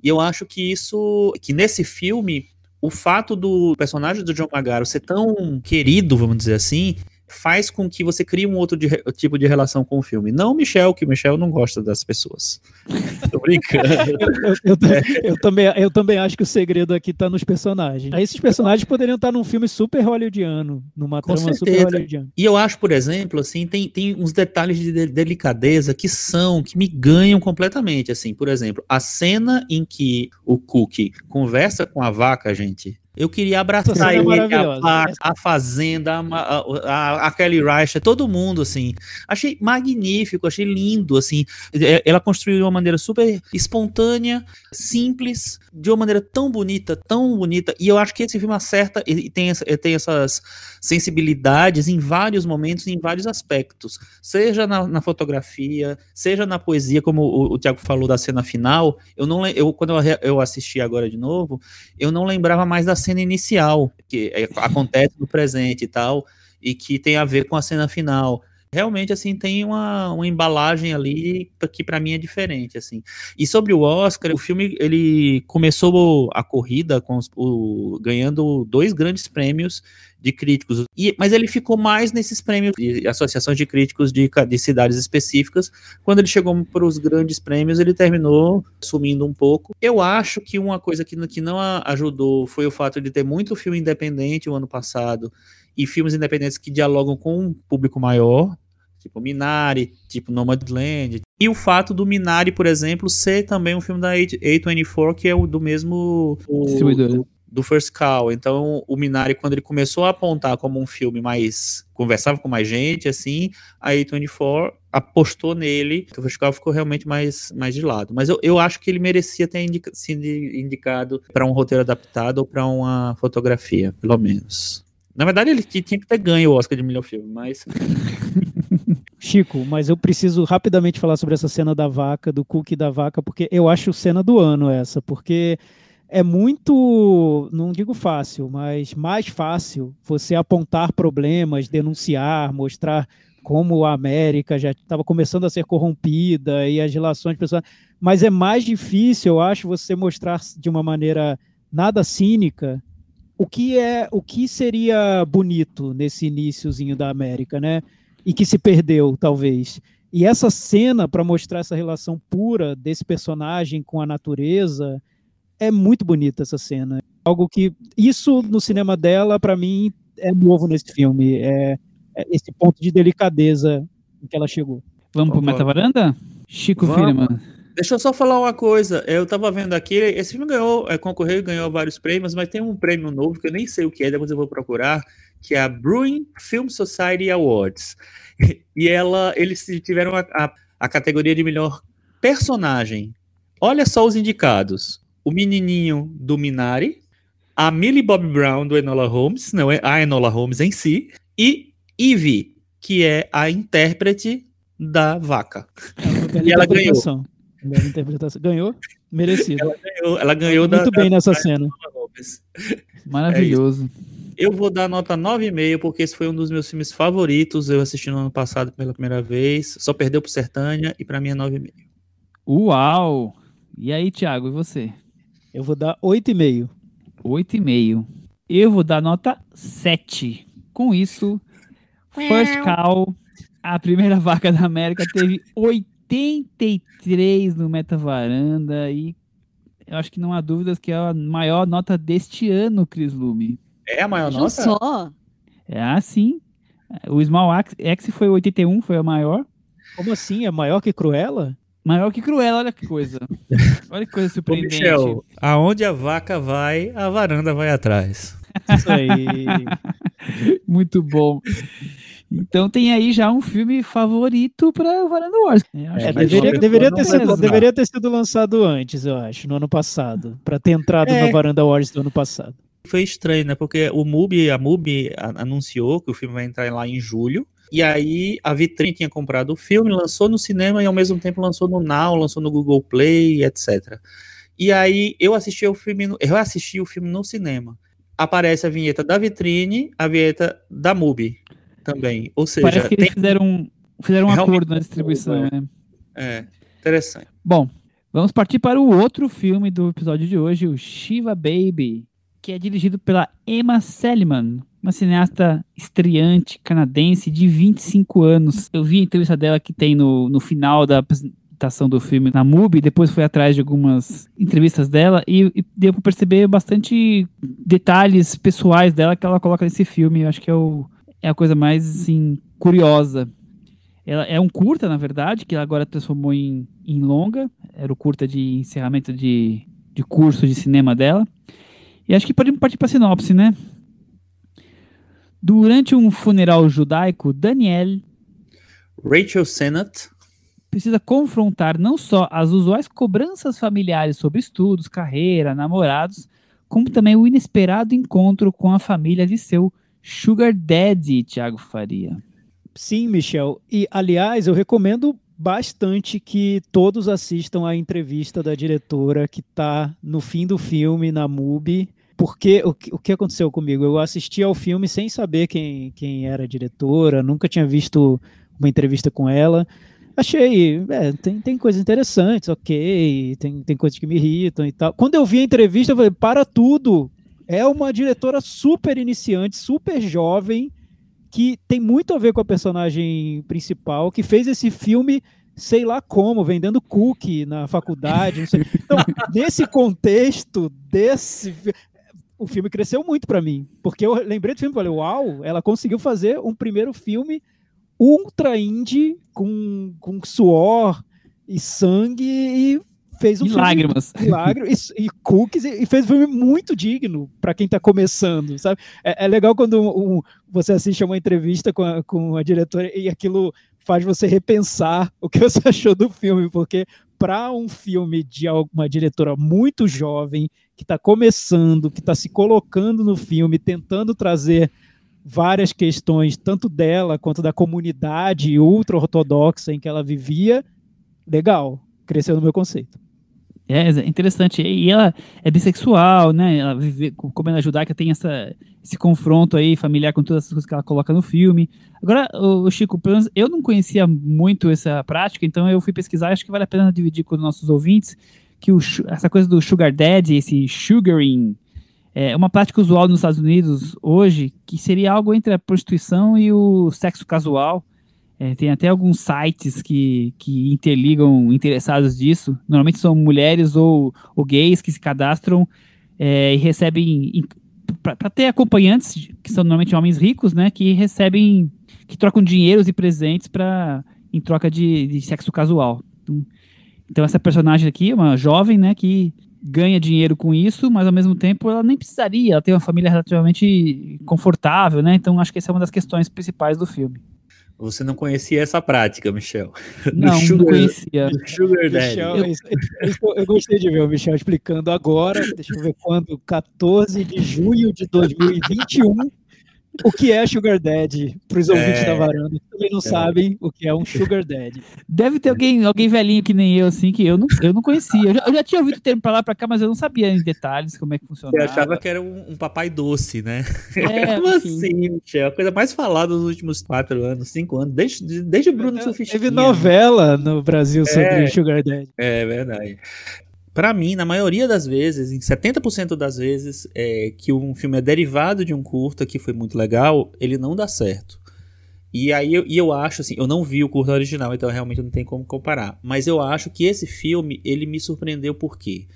E eu acho que isso, que nesse filme, o fato do personagem do John Magaro ser tão querido, vamos dizer assim, faz com que você crie um outro de, tipo de relação com o filme. Não o Michel, que o Michel não gosta das pessoas. Tô brincando. eu, eu, eu, eu, também, eu também acho que o segredo aqui tá nos personagens. Esses personagens poderiam estar num filme super hollywoodiano, numa com trama certeza. super hollywoodiana. E eu acho, por exemplo, assim, tem, tem uns detalhes de delicadeza que são, que me ganham completamente, assim. Por exemplo, a cena em que o Cookie conversa com a vaca, gente, Eu queria abraçar é ele, a, a, a Fazenda, a, a, a Kelly Reichardt, todo mundo, assim. Achei magnífico, achei lindo, assim. É, Ela construiu de uma maneira super espontânea, simples, de uma maneira tão bonita, tão bonita. E eu acho que esse filme acerta e tem, tem essas sensibilidades em vários momentos, em vários aspectos. Seja na, na fotografia, seja na poesia, como o, o Tiago falou da cena final. Eu não eu quando eu, eu assisti agora de novo, eu não lembrava mais da cena inicial, que é, acontece no presente e tal, e que tem a ver com a cena final. Realmente, assim, tem uma, uma embalagem ali que para mim é diferente, assim. E sobre o Oscar, o filme, ele começou a corrida com os- o, ganhando dois grandes prêmios de críticos, e, mas ele ficou mais nesses prêmios de associações de críticos de, de cidades específicas. Quando ele chegou para os grandes prêmios, ele terminou sumindo um pouco. Eu acho que uma coisa que, que não ajudou foi o fato de ter muito filme independente o ano passado e filmes independentes que dialogam com um público maior, tipo Minari, tipo Nomadland. E o fato do Minari, por exemplo, ser também um filme da A- A24, que é o do mesmo o- Distribuidora. do First Call. Então, o Minari, quando ele começou a apontar como um filme mais. conversava com mais gente, assim, a A24 apostou nele, que o First Call ficou realmente mais, mais de lado. Mas eu, eu acho que ele merecia ter indica, sido indicado para um roteiro adaptado ou para uma fotografia, pelo menos. Na verdade, ele tinha que ter ganho o Oscar de melhor filme, mas. Chico, mas eu preciso rapidamente falar sobre essa cena da vaca, do cookie da vaca, porque eu acho cena do ano essa, porque é muito, não digo fácil, mas mais fácil você apontar problemas, denunciar, mostrar como a América já estava começando a ser corrompida e as relações pessoais, mas é mais difícil, eu acho, você mostrar de uma maneira nada cínica o que é, o que seria bonito nesse iníciozinho da América, né? e que se perdeu, talvez. E essa cena, para mostrar essa relação pura desse personagem com a natureza, é muito bonita essa cena. Algo que. Isso no cinema dela, para mim, é novo nesse filme. É, é esse ponto de delicadeza em que ela chegou. Vamos pro Vamos. Metavaranda? Chico. Firman. Deixa eu só falar uma coisa. Eu tava vendo aqui, esse filme ganhou, é, concorreu e ganhou vários prêmios, mas tem um prêmio novo que eu nem sei o que é, depois eu vou procurar, que é a Brewing Film Society Awards. E ela, eles tiveram a, a, a categoria de melhor personagem. Olha só os indicados: o menininho do Minari, a Millie Bob Brown do Enola Holmes, não é a Enola Holmes em si, e Eve, que é a intérprete da vaca. E ela ganhou. Bela interpretação. Ganhou? Merecido. Ganhou- Ela ganhou da, Muito bem da- nessa da cena. Maravilhoso. Eu vou dar nota 9,5, porque esse foi um dos meus filmes favoritos. Eu assisti no ano passado pela primeira vez. Só perdeu pro Sertânia e pra mim é 9,5. Uau! E aí, Thiago, e você? Eu vou dar 8,5. 8,5. Eu vou dar nota 7. Com isso, First Call, a primeira vaca da América, teve 83 no Metavaranda e eu acho que não há dúvidas que é a maior nota deste ano, Cris Lume. É a maior nota? só? É assim. O Small Axe X foi 81, foi a maior. Como assim? É maior que Cruella? Maior que Cruella, olha que coisa. Olha que coisa Ô, surpreendente. Michel, aonde a vaca vai, a varanda vai atrás. Isso aí. Muito bom. Então tem aí já um filme favorito para Varanda Wars. É, deveria, deveria, ter sido, deveria ter sido lançado antes, eu acho, no ano passado. Pra ter entrado É. na Varanda Wars do ano passado. Foi estranho, né? Porque o MUBI, a MUBI anunciou que o filme vai entrar lá em julho. E aí a Vitrine tinha comprado o filme, lançou no cinema e ao mesmo tempo lançou no Now, lançou no Google Play, etc. E aí eu assisti o filme, no- eu assisti o filme no cinema. Aparece a vinheta da Vitrine, a vinheta da MUBI também. Ou seja, Parece que eles tem- fizeram, um- fizeram um Realmente acordo na distribuição, acordo, né? é interessante. Bom, vamos partir para o outro filme do episódio de hoje, o Shiva Baby, que é dirigido pela Emma Selman, uma cineasta estreante canadense de 25 anos. Eu vi a entrevista dela que tem no, no final da apresentação do filme na MUBI, depois fui atrás de algumas entrevistas dela e, e deu para perceber bastante detalhes pessoais dela que ela coloca nesse filme. Eu acho que é, o, é a coisa mais assim, curiosa. Ela é um curta, na verdade, que ela agora transformou em, em longa. Era o curta de encerramento de, de curso de cinema dela. E acho que podemos partir para a sinopse, né? Durante um funeral judaico, Daniel Rachel Sennett precisa confrontar não só as usuais cobranças familiares sobre estudos, carreira, namorados, como também o inesperado encontro com a família de seu Sugar Daddy, Thiago Faria. Sim, Michel. E, aliás, eu recomendo bastante que todos assistam a entrevista da diretora que está no fim do filme na MUBI. Porque o que, o que aconteceu comigo? Eu assisti ao filme sem saber quem, quem era a diretora, nunca tinha visto uma entrevista com ela. Achei, é, tem, tem coisas interessantes, ok, tem, tem coisas que me irritam e tal. Quando eu vi a entrevista, eu falei, para tudo! É uma diretora super iniciante, super jovem, que tem muito a ver com a personagem principal, que fez esse filme sei lá como, vendendo cookie na faculdade. Então, nesse contexto desse. O filme cresceu muito para mim, porque eu lembrei do filme e falei: Uau, ela conseguiu fazer um primeiro filme ultra indie, com, com suor e sangue, e fez um e filme. Lágrimas. E lágrimas. E, e cookies, e, e, fez um filme muito digno para quem está começando, sabe? É, é legal quando um, um, você assiste a uma entrevista com a, com a diretora e aquilo faz você repensar o que você achou do filme, porque para um filme de uma diretora muito jovem, que está começando, que está se colocando no filme, tentando trazer várias questões, tanto dela quanto da comunidade ultra-ortodoxa em que ela vivia, legal, cresceu no meu conceito. É interessante. E ela é bissexual, né? Ela vive, como ela judaica, tem essa, esse confronto aí familiar com todas as coisas que ela coloca no filme. Agora, o Chico, eu não conhecia muito essa prática, então eu fui pesquisar. Acho que vale a pena dividir com os nossos ouvintes que o, essa coisa do sugar daddy, esse sugaring, é uma prática usual nos Estados Unidos hoje, que seria algo entre a prostituição e o sexo casual. É, tem até alguns sites que, que interligam interessados disso. Normalmente são mulheres ou, ou gays que se cadastram é, e recebem. Para ter acompanhantes, que são normalmente homens ricos, né? Que recebem. que trocam dinheiros e presentes para em troca de, de sexo casual. Então, então, essa personagem aqui é uma jovem, né? Que ganha dinheiro com isso, mas ao mesmo tempo ela nem precisaria. Ela tem uma família relativamente confortável, né? Então acho que essa é uma das questões principais do filme. Você não conhecia essa prática, Michel? Não, sugar, não conhecia. Sugar Daddy. Michel, eu, eu, gostei de ver o Michel explicando agora, deixa eu ver quando, 14 de junho de 2021, o que é Sugar Daddy para os ouvintes é, da varanda que também não é. sabem o que é um Sugar Daddy. Deve ter alguém, alguém velhinho que nem eu, assim, que eu não, eu não conhecia. Eu já, eu já tinha ouvido o termo para lá para cá, mas eu não sabia em detalhes como é que funcionava. Eu achava que era um, um papai doce, né? É, como assim, Michel? A coisa mais falada nos últimos quatro anos, cinco anos, desde, desde Bruno Sufistinha. Teve novela no Brasil sobre é, Sugar Daddy. É verdade para mim, na maioria das vezes, em 70% das vezes, é, que um filme é derivado de um curta que foi muito legal, ele não dá certo. E aí eu, e eu acho assim, eu não vi o curta original, então realmente não tem como comparar. Mas eu acho que esse filme, ele me surpreendeu por quê?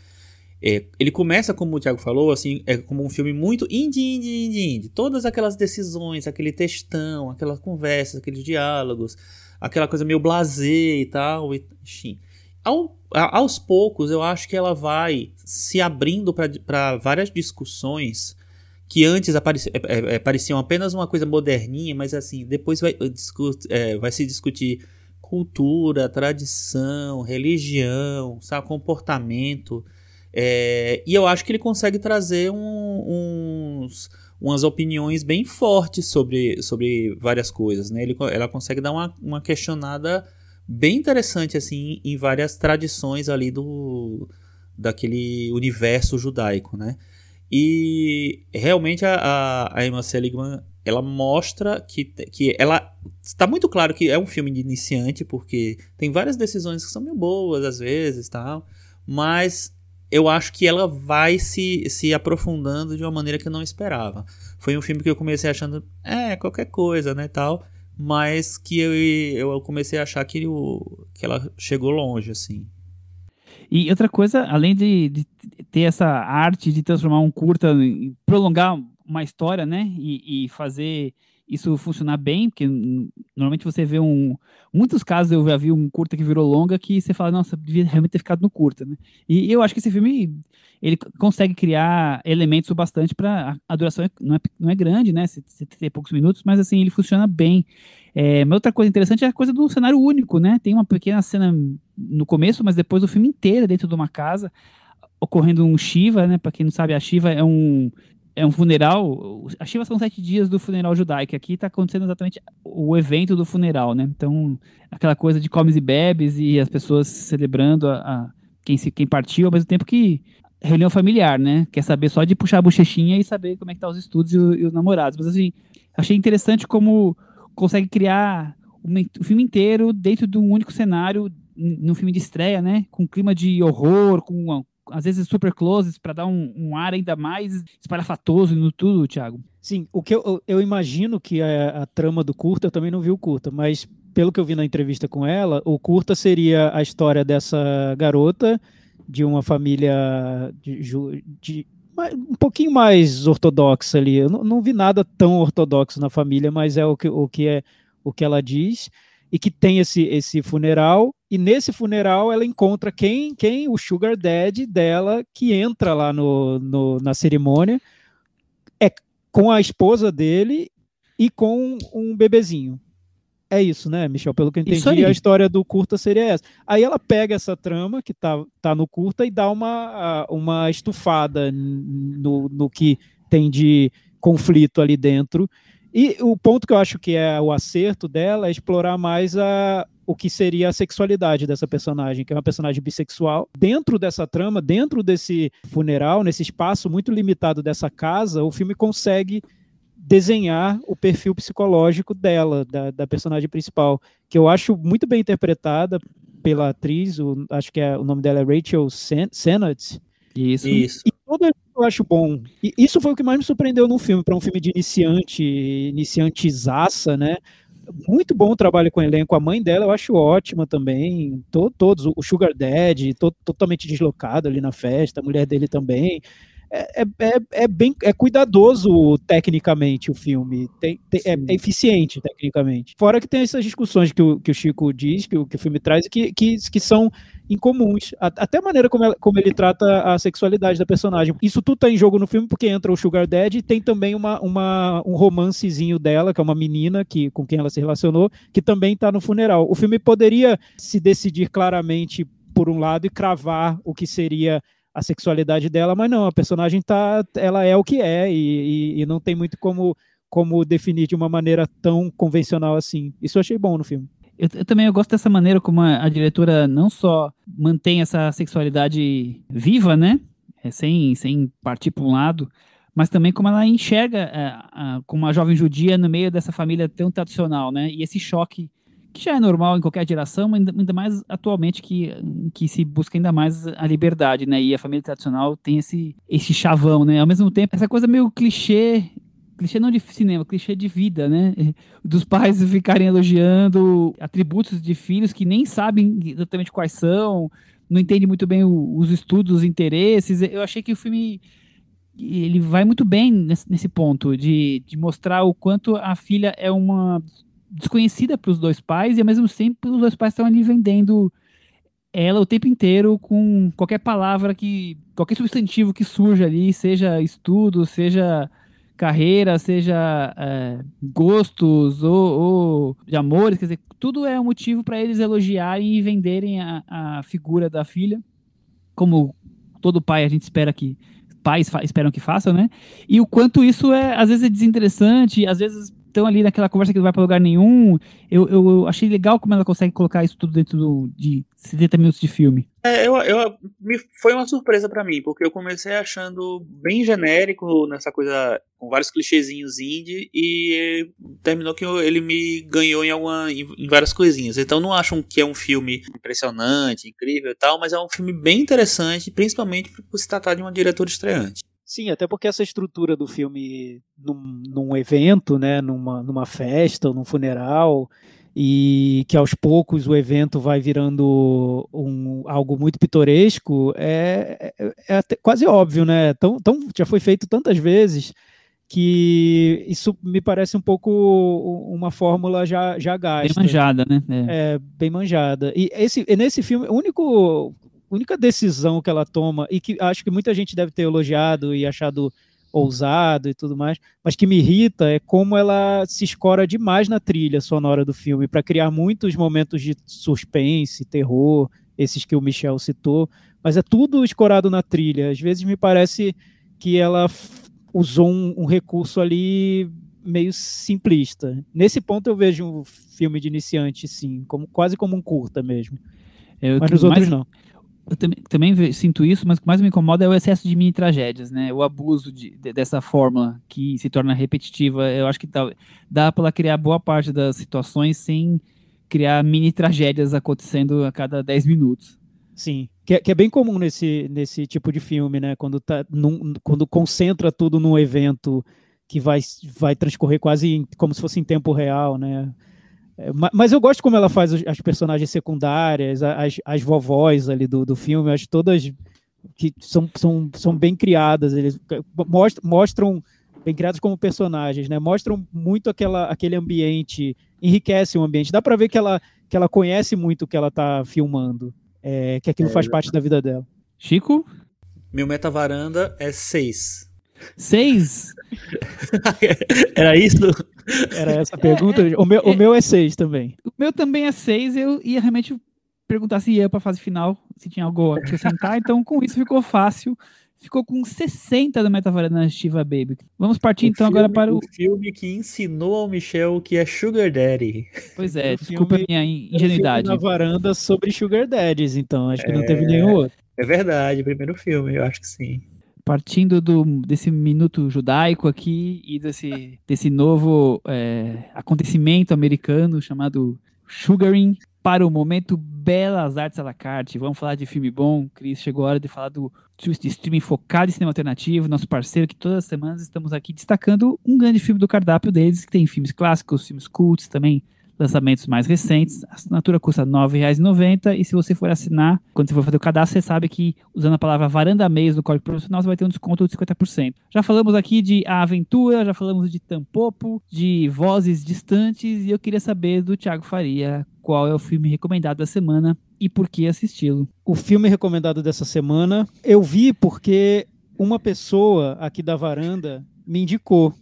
É, ele começa, como o Thiago falou, assim, é como um filme muito indie, indie, indie, indie. Todas aquelas decisões, aquele textão, aquelas conversas, aqueles diálogos, aquela coisa meio blasé e tal, enfim. Ao aos poucos, eu acho que ela vai se abrindo para várias discussões que antes apareci, é, é, é, pareciam apenas uma coisa moderninha, mas assim, depois vai, discut, é, vai se discutir cultura, tradição, religião, sabe, comportamento. É, e eu acho que ele consegue trazer um, uns, umas opiniões bem fortes sobre, sobre várias coisas. Né? Ele, ela consegue dar uma, uma questionada bem interessante assim em várias tradições ali do daquele universo judaico, né? E realmente a, a, a Emma Seligman ela mostra que, que ela está muito claro que é um filme de iniciante porque tem várias decisões que são meio boas às vezes tal, mas eu acho que ela vai se, se aprofundando de uma maneira que eu não esperava. Foi um filme que eu comecei achando, é, qualquer coisa, né, tal mas que eu, eu comecei a achar que, o, que ela chegou longe, assim. E outra coisa, além de, de, ter essa arte de transformar um curta, prolongar uma história, né, e, e fazer isso funcionar bem, porque normalmente você vê um. Muitos casos eu já vi um curta que virou longa que você fala, nossa, devia realmente ter ficado no curta, né? E, eu acho que esse filme ele consegue criar elementos o bastante para a duração é, não é, não é grande, né? Você tem poucos minutos, mas assim, ele funciona bem. É, uma outra coisa interessante é a coisa do cenário único, né? Tem uma pequena cena no começo, mas depois o filme inteiro é dentro de uma casa ocorrendo um Shiva, né? Para quem não sabe, a Shiva é um é um funeral. A Shiva são sete dias do funeral judaico. Aqui está acontecendo exatamente o evento do funeral, né? Então, aquela coisa de comes e bebes e as pessoas celebrando a, a quem, se, quem partiu, ao mesmo tempo que reunião familiar, né? Quer saber só de puxar a bochechinha e saber como é que tá os estudos e, o, e os namorados. Mas assim, achei interessante como consegue criar o filme inteiro dentro de um único cenário, num filme de estreia, né? Com clima de horror, com às vezes super closes para dar um, um, ar ainda mais espalhafatoso no tudo, Thiago. Sim, o que eu, eu imagino que a, a, trama do curta, eu também não vi o curta, mas pelo que eu vi na entrevista com ela, o curta seria a história dessa garota de uma família de, de um pouquinho mais ortodoxa ali. Eu não, não, vi nada tão ortodoxo na família, mas é o que, o que é o que ela diz e que tem esse, esse funeral, e nesse funeral ela encontra quem, quem o sugar daddy dela, que entra lá no, no, na cerimônia, é com a esposa dele e com um bebezinho. É isso, né, Michel? Pelo que eu entendi, a história do curta seria essa. Aí ela pega essa trama que tá, tá no curta e dá uma, uma estufada no, no que tem de conflito ali dentro e o ponto que eu acho que é o acerto dela é explorar mais a, o que seria a sexualidade dessa personagem, que é uma personagem bissexual. Dentro dessa trama, dentro desse funeral, nesse espaço muito limitado dessa casa, o filme consegue desenhar o perfil psicológico dela, da, da personagem principal, que eu acho muito bem interpretada pela atriz, o, acho que é, o nome dela é Rachel Sennott. Isso. Isso. E todo eu acho bom. E isso foi o que mais me surpreendeu no filme, para um filme de iniciante, iniciantezaça, né? Muito bom o trabalho com o elenco. A mãe dela eu acho ótima também. todos, o Sugar Daddy, totalmente deslocado ali na festa, a mulher dele também. É, é, é, é, bem é cuidadoso tecnicamente o filme, tem, tem, é, é, eficiente tecnicamente. Fora que tem essas discussões que o, que o Chico diz, que o, que o filme traz, que, que, que são incomuns. Até a maneira como, ela, como ele trata a sexualidade da personagem. Isso tudo tá em jogo no filme porque entra o Sugar Daddy e tem também uma, uma, um romancezinho dela, que é uma menina que, com quem ela se relacionou, que também tá no funeral. O filme poderia se decidir claramente por um lado e cravar o que seria a sexualidade dela, mas não, a personagem tá, ela é o que é e, e, e não tem muito como, como definir de uma maneira tão convencional assim. Isso eu achei bom no filme. Eu, eu, também eu gosto dessa maneira como a, a, diretora não só mantém essa sexualidade viva, né? É, sem, sem partir para um lado, mas também como ela enxerga é, a, como uma jovem judia no meio dessa família tão tradicional, né? E esse choque que já é normal em qualquer geração, mas ainda mais atualmente que, que se busca ainda mais a liberdade, né? E a família tradicional tem esse, esse chavão, né? Ao mesmo tempo, essa coisa meio clichê clichê não de cinema, clichê de vida, né? Dos pais ficarem elogiando atributos de filhos que nem sabem exatamente quais são, não entendem muito bem os estudos, os interesses. Eu achei que o filme ele vai muito bem nesse ponto de, de mostrar o quanto a filha é uma desconhecida para os dois pais e ao mesmo tempo os dois pais estão ali vendendo ela o tempo inteiro com qualquer palavra que qualquer substantivo que surja ali, seja estudo, seja carreira, seja é, gostos ou, ou, de amores, quer dizer, tudo é um motivo para eles elogiarem e venderem a, a, figura da filha, como todo pai a gente espera que pais esperam que façam, né? E o quanto isso é às vezes é desinteressante, às vezes estão ali naquela conversa que não vai para lugar nenhum. Eu, eu achei legal como ela consegue colocar isso tudo dentro do, de 70 minutos de filme. É, eu, eu, me, foi uma surpresa para mim, porque eu comecei achando bem genérico nessa coisa, com vários clichêzinhos indie, e terminou que eu, ele me ganhou em, alguma, em, em, várias coisinhas. Então não acho que é um filme impressionante, incrível e tal, mas é um filme bem interessante, principalmente por se tratar de uma diretora estreante. Sim, até porque essa estrutura do filme num, num evento, né, numa, numa festa ou num funeral, e que aos poucos o evento vai virando um, algo muito pitoresco, é, é, é quase óbvio, né? Tão, tão, já foi feito tantas vezes que isso me parece um pouco uma fórmula já, já gasta. Bem manjada, né? É. é bem manjada. E esse, nesse filme, o único única decisão que ela toma, e que acho que muita gente deve ter elogiado e achado ousado e tudo mais, mas que me irrita é como ela se escora demais na trilha sonora do filme para criar muitos momentos de suspense, terror, esses que o Michel citou, mas é tudo escorado na trilha. Às vezes me parece que ela usou um, um recurso ali meio simplista. Nesse ponto eu vejo um filme de iniciante, sim, como quase como um curta mesmo. Eu, mas nos outros não. Eu também, também, sinto isso, mas o que mais me incomoda é o excesso de mini tragédias, né? O abuso de, de, dessa fórmula que se torna repetitiva. Eu acho que dá, dá para criar boa parte das situações sem criar mini tragédias acontecendo a cada 10 minutos. Sim, que é, que é, bem comum nesse, nesse tipo de filme, né? Quando, tá num, quando concentra tudo num evento que vai, vai transcorrer quase como se fosse em tempo real, né? É, mas eu gosto como ela faz as personagens secundárias, as, as vovós ali do, do filme, acho todas que são, são, são bem criadas, eles mostram, mostram bem criados como personagens, né? Mostram muito aquela, aquele ambiente, enriquecem o ambiente. Dá para ver que ela, que ela conhece muito o que ela está filmando é, que aquilo é, faz parte da vida dela. Chico? Meu meta varanda é 6. 6? Era isso? Era essa a pergunta? É, o, meu, é, o meu é 6 também. O meu também é 6. Eu ia realmente perguntar se ia para a fase final, se tinha algo a acrescentar. então, com isso ficou fácil ficou com 60 da metavaranativa Baby. Vamos partir o então filme, agora para o... o filme que ensinou ao Michel o que é Sugar Daddy. Pois é, desculpa a minha ingenuidade. na varanda sobre Sugar Daddies, então acho que é... não teve nenhum outro. É verdade, primeiro filme, eu acho que sim. Partindo do, desse minuto judaico aqui e desse, desse novo é, acontecimento americano chamado Sugaring, para o momento Belas Artes à la carte. Vamos falar de filme bom. Cris, chegou a hora de falar do streaming focado em cinema alternativo, nosso parceiro, que todas as semanas estamos aqui destacando um grande filme do cardápio deles, que tem filmes clássicos, filmes cults também, lançamentos mais recentes. A assinatura custa R$ 9,90 e se você for assinar, quando você for fazer o cadastro, você sabe que usando a palavra varanda mês no código profissional, você vai ter um desconto de 50%. Já falamos aqui de A Aventura, já falamos de Tampopo, de Vozes Distantes e eu queria saber do Thiago Faria qual é o filme recomendado da semana e por que assisti-lo. O filme recomendado dessa semana eu vi porque uma pessoa aqui da varanda me indicou.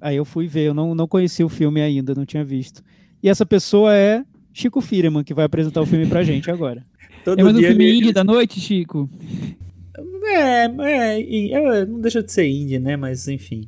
Aí eu fui ver, eu não, não conhecia o filme ainda, não tinha visto. E essa pessoa é Chico Firman, que vai apresentar o filme pra gente agora. Todo é mais um filme ele... indie da noite, Chico? É, é, é, não deixa de ser indie, né? Mas enfim.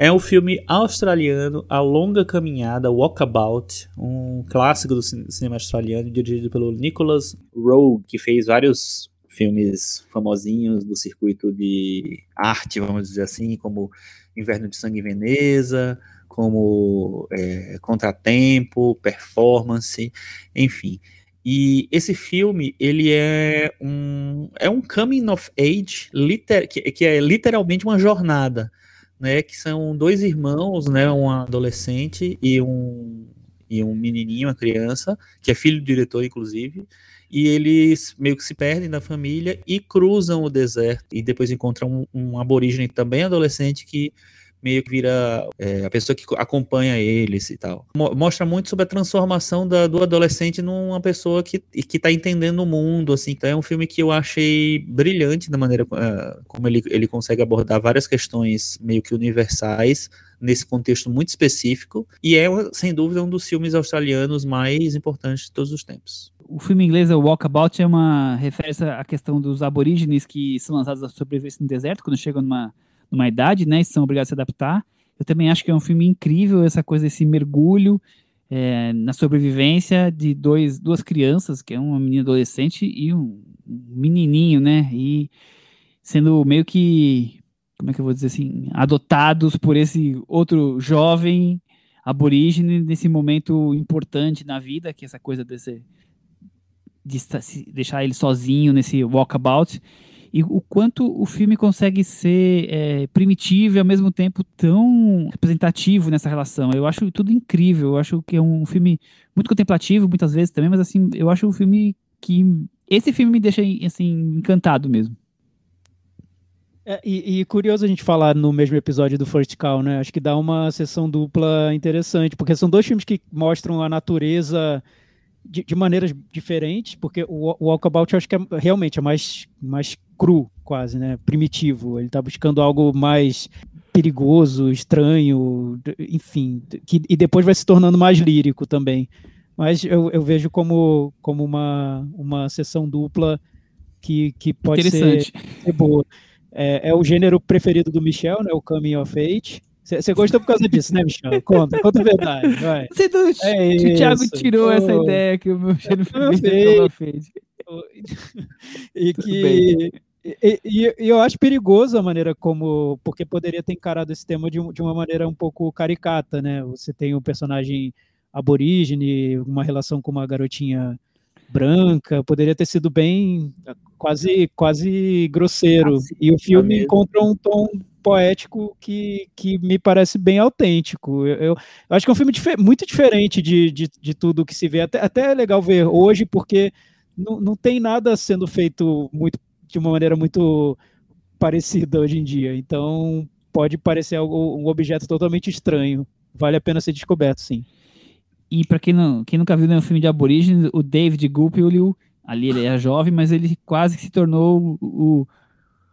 É um filme australiano, A Longa Caminhada, Walkabout, um clássico do cinema australiano, dirigido pelo Nicholas Rowe, que fez vários filmes famosinhos do circuito de arte, vamos dizer assim, como Inverno de Sangue em Veneza, como é, Contratempo, Performance, enfim. E esse filme, ele é um, é um coming of age, liter, que, que é literalmente uma jornada, né, que são dois irmãos, né, um adolescente e um, e um menininho, uma criança, que é filho do diretor, inclusive, e eles meio que se perdem da família e cruzam o deserto, e depois encontram um, um aborígene também adolescente que meio que vira é, a pessoa que acompanha eles e tal. Mostra muito sobre a transformação da, do adolescente numa pessoa que, que tá entendendo o mundo, assim. Então é um filme que eu achei brilhante da maneira uh, como ele, ele consegue abordar várias questões meio que universais nesse contexto muito específico e é, sem dúvida, um dos filmes australianos mais importantes de todos os tempos. O filme inglês, o Walkabout, é uma referência à questão dos aborígenes que são lançados a sobrevivência no deserto, quando chegam numa numa idade, né, e são obrigados a se adaptar. Eu também acho que é um filme incrível, essa coisa, esse mergulho é, na sobrevivência de dois, duas crianças, que é uma menina adolescente e um menininho, né, e sendo meio que, como é que eu vou dizer assim, adotados por esse outro jovem aborígene nesse momento importante na vida, que é essa coisa desse de deixar ele sozinho nesse walkabout e o quanto o filme consegue ser é, primitivo e ao mesmo tempo tão representativo nessa relação. Eu acho tudo incrível. Eu acho que é um filme muito contemplativo, muitas vezes também, mas assim, eu acho um filme que. Esse filme me deixa assim, encantado mesmo. É, e, e, curioso a gente falar no mesmo episódio do First Call, né? Acho que dá uma sessão dupla interessante, porque são dois filmes que mostram a natureza de, de maneiras diferentes, porque o, o Walkabout eu acho que é, realmente é mais, mais cru, quase, né? Primitivo. Ele está buscando algo mais perigoso, estranho, enfim, que, e depois vai se tornando mais lírico também. Mas eu, eu vejo como, como uma, uma sessão dupla que, que pode ser, ser boa. É, é, o gênero preferido do Michel, né? O Coming of Age. Você gostou por causa disso, né, Michel? Conta, conta a verdade, vai. Você não, é o Thiago tirou oh, essa ideia que o meu gênero preferido é Fade. E que... E, e, e, eu acho perigoso a maneira como, porque poderia ter encarado esse tema de, de uma maneira um pouco caricata, né? Você tem o um personagem aborígene, uma relação com uma garotinha branca, poderia ter sido bem quase quase grosseiro. e o filme encontra um tom poético que, que me parece bem autêntico. Eu, eu, eu acho que é um filme dif muito diferente de, de, de, tudo que se vê. Até, até é legal ver hoje, porque não, não tem nada sendo feito muito de uma maneira muito parecida hoje em dia. Então pode parecer algo, um objeto totalmente estranho. Vale a pena ser descoberto, sim. E para quem, quem nunca viu nenhum filme de aborígenes, o David Gupil, ali ele é jovem, mas ele quase se tornou o, o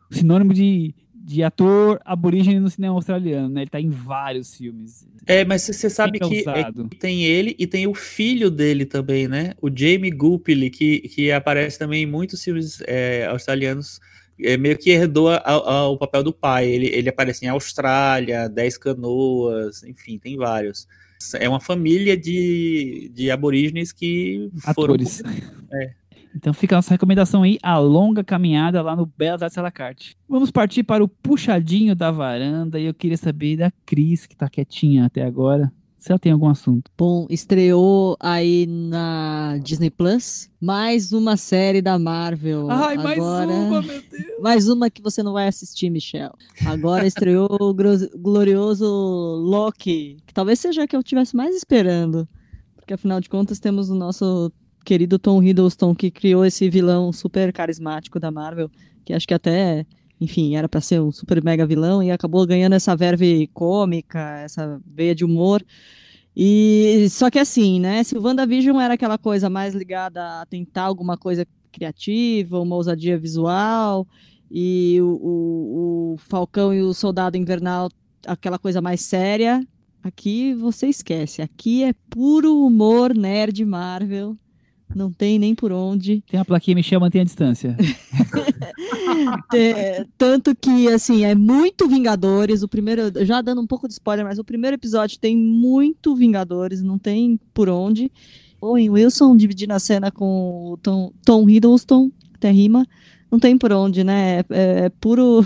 sinônimo de, de ator aborígene no cinema australiano, né? Ele tá em vários filmes. É, mas você sabe que, é, tem ele e tem o filho dele também, né? O Jamie Gupil, que, que aparece também em muitos filmes é, australianos, é, meio que herdou a, a, o papel do pai. Ele, ele aparece em Austrália, Dez Canoas, enfim, tem vários é uma família de, de aborígenes que Atores. foram. É. Então fica a nossa recomendação aí, a longa caminhada lá no Belas Artes à la carte. Vamos partir para o puxadinho da varanda e eu queria saber da Cris, que está quietinha até agora se ela tem algum assunto. Bom, estreou aí na Disney Plus mais uma série da Marvel. Ai, mais uma, meu Deus! Mais uma que você não vai assistir, Michel. Agora estreou o glorioso Loki, que talvez seja a que eu tivesse mais esperando. Porque afinal de contas temos o nosso querido Tom Hiddleston que criou esse vilão super carismático da Marvel, que acho que até enfim, era para ser um super mega vilão e acabou ganhando essa verve cômica, essa veia de humor. E só que assim, né? Se o WandaVision era aquela coisa mais ligada a tentar alguma coisa criativa, uma ousadia visual, e o, o, o Falcão e o Soldado Invernal, aquela coisa mais séria, aqui você esquece. Aqui é puro humor nerd Marvel não tem nem por onde. Tem uma plaquinha, Michel, mantém a distância. Tanto que, assim, é muito Vingadores. O primeiro, já dando um pouco de spoiler, mas o primeiro episódio tem muito Vingadores, não tem por onde. Owen Wilson dividindo a cena com o Tom, Tom Hiddleston, até rima. Não tem por onde, né? É, é puro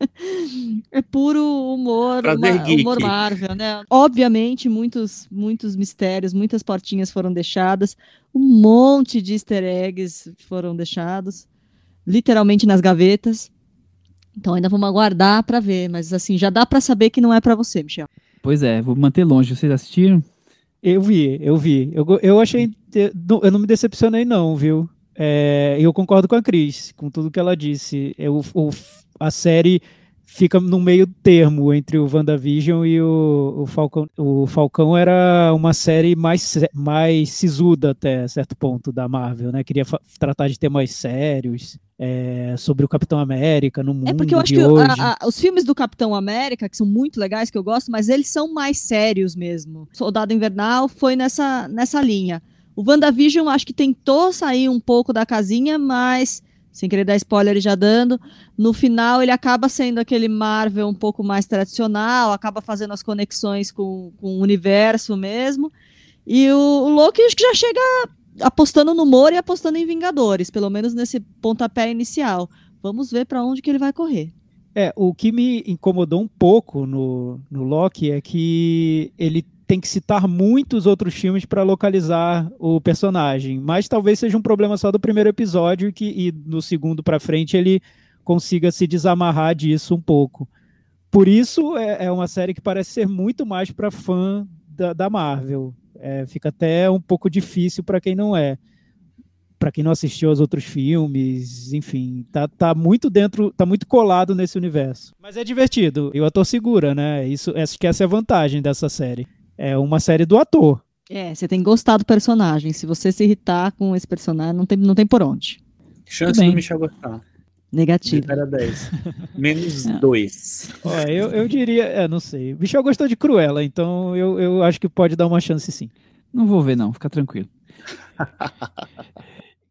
é puro humor, uma, humor Marvel, né? Obviamente, muitos, muitos mistérios, muitas portinhas foram deixadas, um monte de easter eggs foram deixados, literalmente nas gavetas. Então ainda vamos aguardar para ver, mas assim, já dá para saber que não é para você, Michel. Pois é, vou manter longe. Vocês assistiram? Eu vi, eu vi. Eu, eu achei. Eu não me decepcionei, não, viu? É, eu concordo com a Cris, com tudo que ela disse. Eu, o, a série fica no meio termo entre o WandaVision e o, o Falcão. O Falcão era uma série mais, mais sisuda até certo ponto da Marvel, né? Queria tratar de temas sérios. É, sobre o Capitão América no mundo. É porque eu acho que a, a, os filmes do Capitão América, que são muito legais, que eu gosto, mas eles são mais sérios mesmo. Soldado Invernal foi nessa, nessa linha. O WandaVision acho que tentou sair um pouco da casinha, mas sem querer dar spoiler já dando, no final ele acaba sendo aquele Marvel um pouco mais tradicional, acaba fazendo as conexões com, com o universo mesmo. E o, o Loki acho que já chega apostando no humor e apostando em Vingadores, pelo menos nesse pontapé inicial. Vamos ver para onde que ele vai correr. É, o que me incomodou um pouco no, no Loki é que ele tem que citar muitos outros filmes para localizar o personagem. Mas talvez seja um problema só do primeiro episódio que, e no segundo para frente ele consiga se desamarrar disso um pouco. Por isso é, é uma série que parece ser muito mais para fã da, da Marvel. É, fica até um pouco difícil para quem não é. para quem não assistiu aos outros filmes, enfim, tá, tá muito dentro, tá muito colado nesse universo. Mas é divertido, e o ator segura, né? Isso, acho que essa é a vantagem dessa série. É uma série do ator. É, você tem que gostar do personagem. Se você se irritar com esse personagem, não tem, não tem por onde. Chance do Michel gostar. Negativo. Era 10. Menos 2. eu, eu diria, é, não sei. O Michel gostou de Cruella, então eu, eu acho que pode dar uma chance sim. Não vou ver, não, fica tranquilo.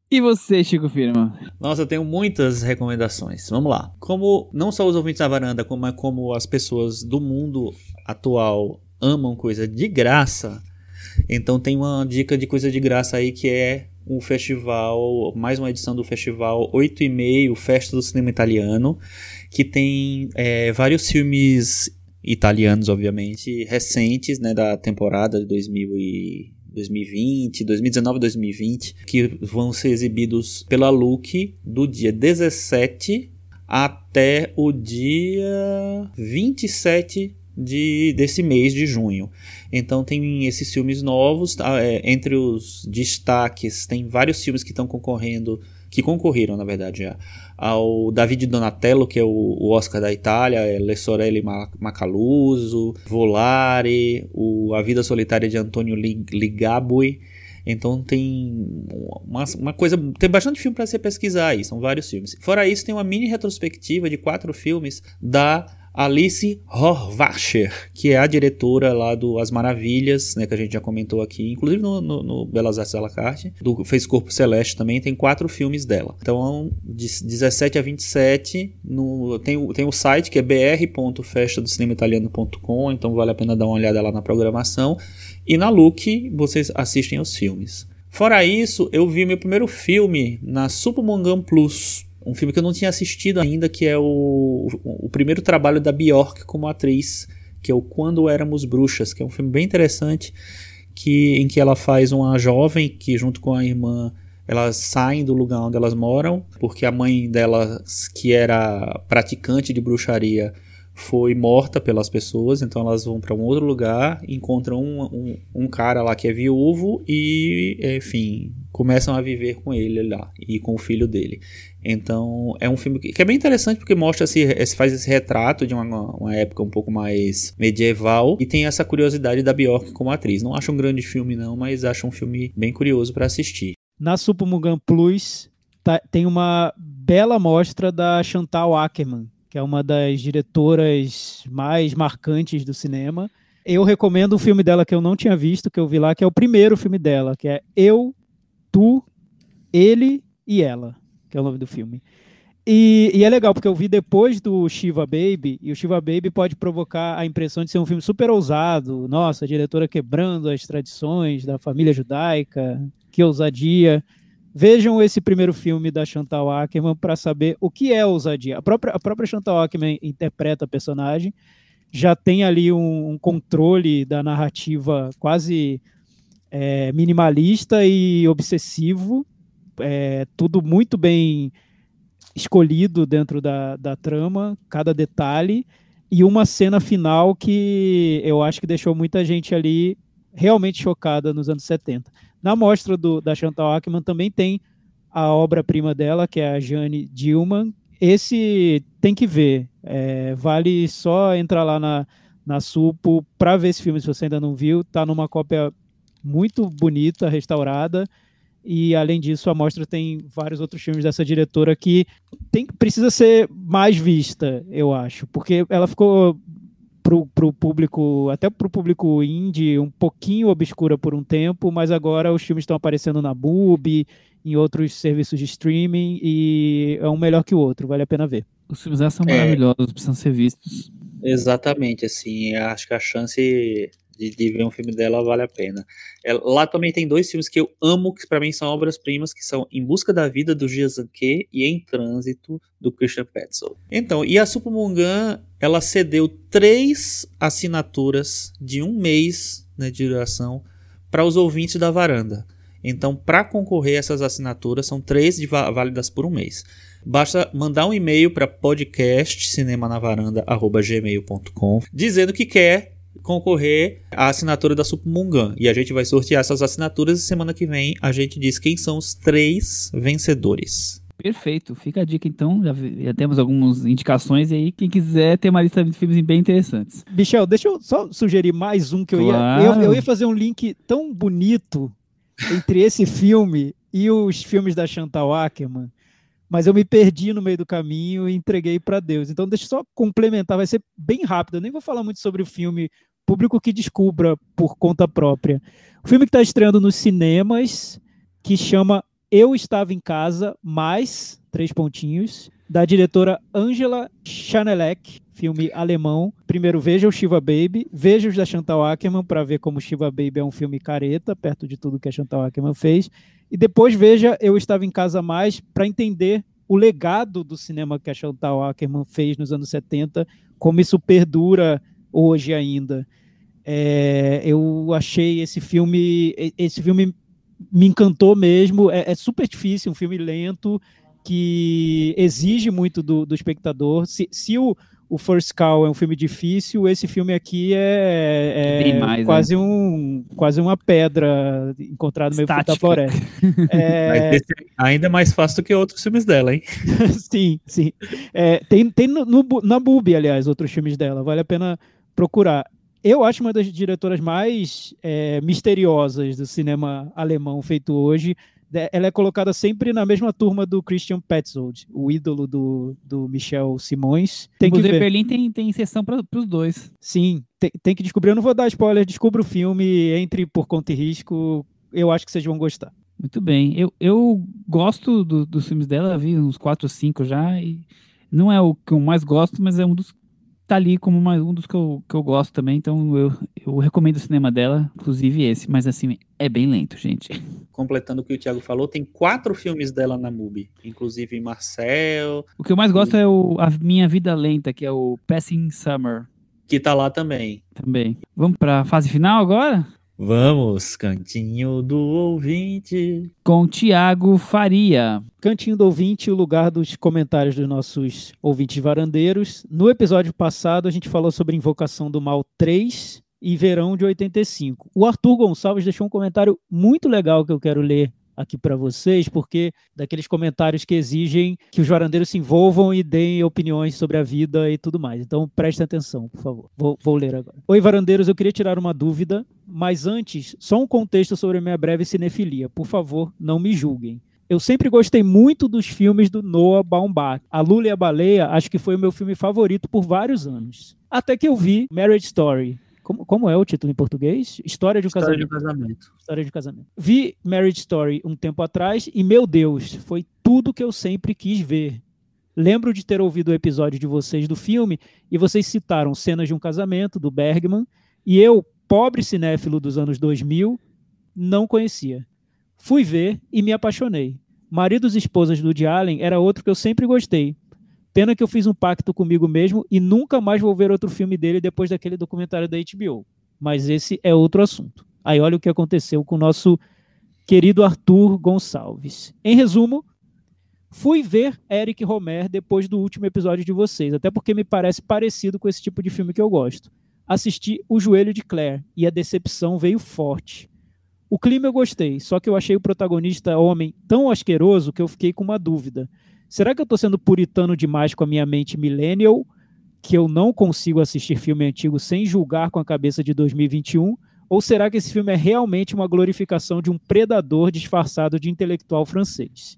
E você, Chico Firma? Nossa, eu tenho muitas recomendações. Vamos lá. Como não só os ouvintes da varanda, como, como as pessoas do mundo atual amam coisa de graça, então tem uma dica de coisa de graça aí que é um festival, mais uma edição do festival 8 e meio, Festa do Cinema Italiano, que tem é, vários filmes italianos, obviamente, recentes, né, da temporada de 2000 e 2020, 2019 2020, que vão ser exibidos pela Look do dia 17 até o dia 27 de, desse mês de junho. Então tem esses filmes novos, tá? é, entre os destaques tem vários filmes que estão concorrendo, que concorreram na verdade já, ao David Donatello, que é o, o Oscar da Itália, é Le Sorelle Macaluso, Volare, o A Vida Solitária de Antonio Ligabue, então tem uma, uma, coisa. Tem bastante filme para você pesquisar aí, são vários filmes. Fora isso, tem uma mini retrospectiva de quatro filmes da Alice Horvacher, que é a diretora lá do As Maravilhas, né, que a gente já comentou aqui, inclusive no, no, no Belas Artes à la carte, do Fez Corpo Celeste também, tem quatro filmes dela. Então, de 17 a 27, no, tem, tem o site que é br.festadocinemaitaliano.com, então vale a pena dar uma olhada lá na programação. E na Look, vocês assistem os filmes. Fora isso, eu vi meu primeiro filme na Supermongan Plus, um filme que eu não tinha assistido ainda, que é o, o primeiro trabalho da Bjork como atriz, que é o Quando Éramos Bruxas, que é um filme bem interessante, que, em que ela faz uma jovem que junto com a irmã elas saem do lugar onde elas moram, porque a mãe delas, que era praticante de bruxaria, foi morta pelas pessoas, então elas vão para um outro lugar, encontram um, um, um, cara lá que é viúvo e, enfim, começam a viver com ele lá e com o filho dele. Então é um filme que é bem interessante porque mostra esse, faz esse retrato de uma, uma época um pouco mais medieval e tem essa curiosidade da Bjork como atriz. Não acho um grande filme não, mas acho um filme bem curioso para assistir. Na Supermugan Plus tá, tem uma bela mostra da Chantal Ackerman, que é uma das diretoras mais marcantes do cinema. Eu recomendo um filme dela que eu não tinha visto, que eu vi lá, que é o primeiro filme dela, que é Eu, Tu, Ele e Ela que é o nome do filme. E, e, é legal, porque eu vi depois do Shiva Baby, e o Shiva Baby pode provocar a impressão de ser um filme super ousado. Nossa, a diretora quebrando as tradições da família judaica, que ousadia. Vejam esse primeiro filme da Chantal Ackerman para saber o que é ousadia. A própria, a própria Chantal Ackerman interpreta a personagem, já tem ali um, um controle da narrativa quase é, minimalista e obsessivo, é, tudo muito bem escolhido dentro da, da trama, cada detalhe, e uma cena final que eu acho que deixou muita gente ali realmente chocada nos anos 70. Na mostra do, da Chantal Ackman também tem a obra-prima dela, que é a Jane Dillman. Esse tem que ver, é, vale só entrar lá na, na Supo para ver esse filme se você ainda não viu. Tá numa cópia muito bonita, restaurada e além disso, a mostra tem vários outros filmes dessa diretora que tem, precisa ser mais vista, eu acho, porque ela ficou pro, pro público, até pro público indie, um pouquinho obscura por um tempo, mas agora os filmes estão aparecendo na Boob, em outros serviços de streaming, e é um melhor que o outro, vale a pena ver. Os filmes são é, maravilhosos, precisam ser vistos. Exatamente, assim, acho que a chance de, de, ver um filme dela vale a pena. É, lá também tem dois filmes que eu amo, que para mim são obras-primas, que são Em Busca da Vida, do Gia Zanke e Em Trânsito, do Christian Petzold. Então, e a Supermungan, ela cedeu três assinaturas de um mês né, de duração para os ouvintes da varanda. Então, para concorrer a essas assinaturas, são três válidas por um mês. Basta mandar um e-mail para podcastcinemanavaranda.gmail.com dizendo que quer concorrer à assinatura da Supmungan. E a gente vai sortear essas assinaturas e semana que vem a gente diz quem são os três vencedores. Perfeito. Fica a dica então. Já, já temos algumas indicações aí. Quem quiser ter uma lista de filmes bem interessantes. Michel, deixa eu só sugerir mais um que eu Claro. ia. Eu, eu ia fazer um link tão bonito entre esse filme e os filmes da Chantal Ackerman. Mas eu me perdi no meio do caminho e entreguei para Deus. Então, deixa eu só complementar, vai ser bem rápido. Eu nem vou falar muito sobre o filme Público que Descubra por conta própria. O filme que está estreando nos cinemas, que chama Eu Estava em Casa, mais três pontinhos, da diretora Angela Chanelec, filme alemão. Primeiro, veja o Shiva Baby, veja os da Chantal Ackerman para ver como Shiva Baby é um filme careta, perto de tudo que a Chantal Ackerman fez. E depois veja Eu Estava em Casa Mais para entender o legado do cinema que a Chantal Ackerman fez nos anos 70, como isso perdura hoje ainda. É, eu achei esse filme, esse filme me encantou mesmo. É, é super difícil, um filme lento que exige muito do, do espectador. Se, se o, o First Call é um filme difícil, esse filme aqui é, é Bem mais, né? quase, um, quase uma pedra encontrada no meio da floresta. É, Mas esse é ainda mais fácil do que outros filmes dela, hein? sim, sim. É, tem tem no, no na Bubi, aliás, outros filmes dela. Vale a pena procurar. Eu acho uma das diretoras mais é, misteriosas do cinema alemão feito hoje. De- Ela é colocada sempre na mesma turma do Christian Petzold, o ídolo do, do Michel Simões. Tem que Museu. Berlim tem, tem sessão para os dois. Sim, tem, tem que descobrir. Eu não vou dar spoiler, descubra o filme, entre por conta e risco. Eu acho que vocês vão gostar. Muito bem. Eu, eu gosto do- dos filmes dela, vi uns 4 ou 5 já. E não é o que eu mais gosto, mas é um dos. Tá ali como mais um dos que eu, que eu gosto também. Então eu, eu recomendo o cinema dela, inclusive esse. Mas assim, é bem lento, gente. Completando o que o Thiago falou, tem quatro filmes dela na MUBI, inclusive Marcel, O que eu mais gosto é o A Minha Vida Lenta, que é o Passing Summer que tá lá também. também. Vamos pra fase final agora? Vamos, cantinho do ouvinte. Com Tiago Faria. Cantinho do ouvinte, o lugar dos comentários dos nossos ouvintes varandeiros. No episódio passado, a gente falou sobre Invocação do Mal 3 e Verão de 85. O Arthur Gonçalves deixou um comentário muito legal que eu quero ler aqui para vocês, porque daqueles comentários que exigem que os varandeiros se envolvam e deem opiniões sobre a vida e tudo mais. Então prestem atenção, por favor. Vou, vou ler agora. Oi, varandeiros, eu queria tirar uma dúvida, mas antes, só um contexto sobre a minha breve cinefilia. Por favor, não me julguem. Eu sempre gostei muito dos filmes do Noah Baumbach. A Lula e a Baleia, acho que foi o meu filme favorito por vários anos. Até que eu vi Marriage Story. Como, como é o título em português? História de um História de casamento. um casamento. História de casamento. Vi Marriage Story um tempo atrás e, meu Deus, foi tudo que eu sempre quis ver. Lembro de ter ouvido o episódio de vocês do filme e vocês citaram cenas de um casamento do Bergman e eu, pobre cinéfilo dos anos 2000, não conhecia. Fui ver e me apaixonei. Maridos e Esposas do Woody Allen era outro que eu sempre gostei. Pena que eu fiz um pacto comigo mesmo e nunca mais vou ver outro filme dele depois daquele documentário da HBO. Mas esse é outro assunto. Aí olha o que aconteceu com o nosso querido Arthur Gonçalves. Em resumo, fui ver Eric Romer depois do último episódio de vocês, até porque me parece parecido com esse tipo de filme que eu gosto. Assisti O Joelho de Claire e a decepção veio forte. O clima eu gostei, só que eu achei o protagonista homem tão asqueroso que eu fiquei com uma dúvida. Será que eu estou sendo puritano demais com a minha mente millennial, que eu não consigo assistir filme antigo sem julgar com a cabeça de 2021? Ou será que esse filme é realmente uma glorificação de um predador disfarçado de intelectual francês?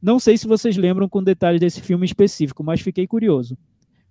Não sei se vocês lembram com detalhes desse filme específico, mas fiquei curioso.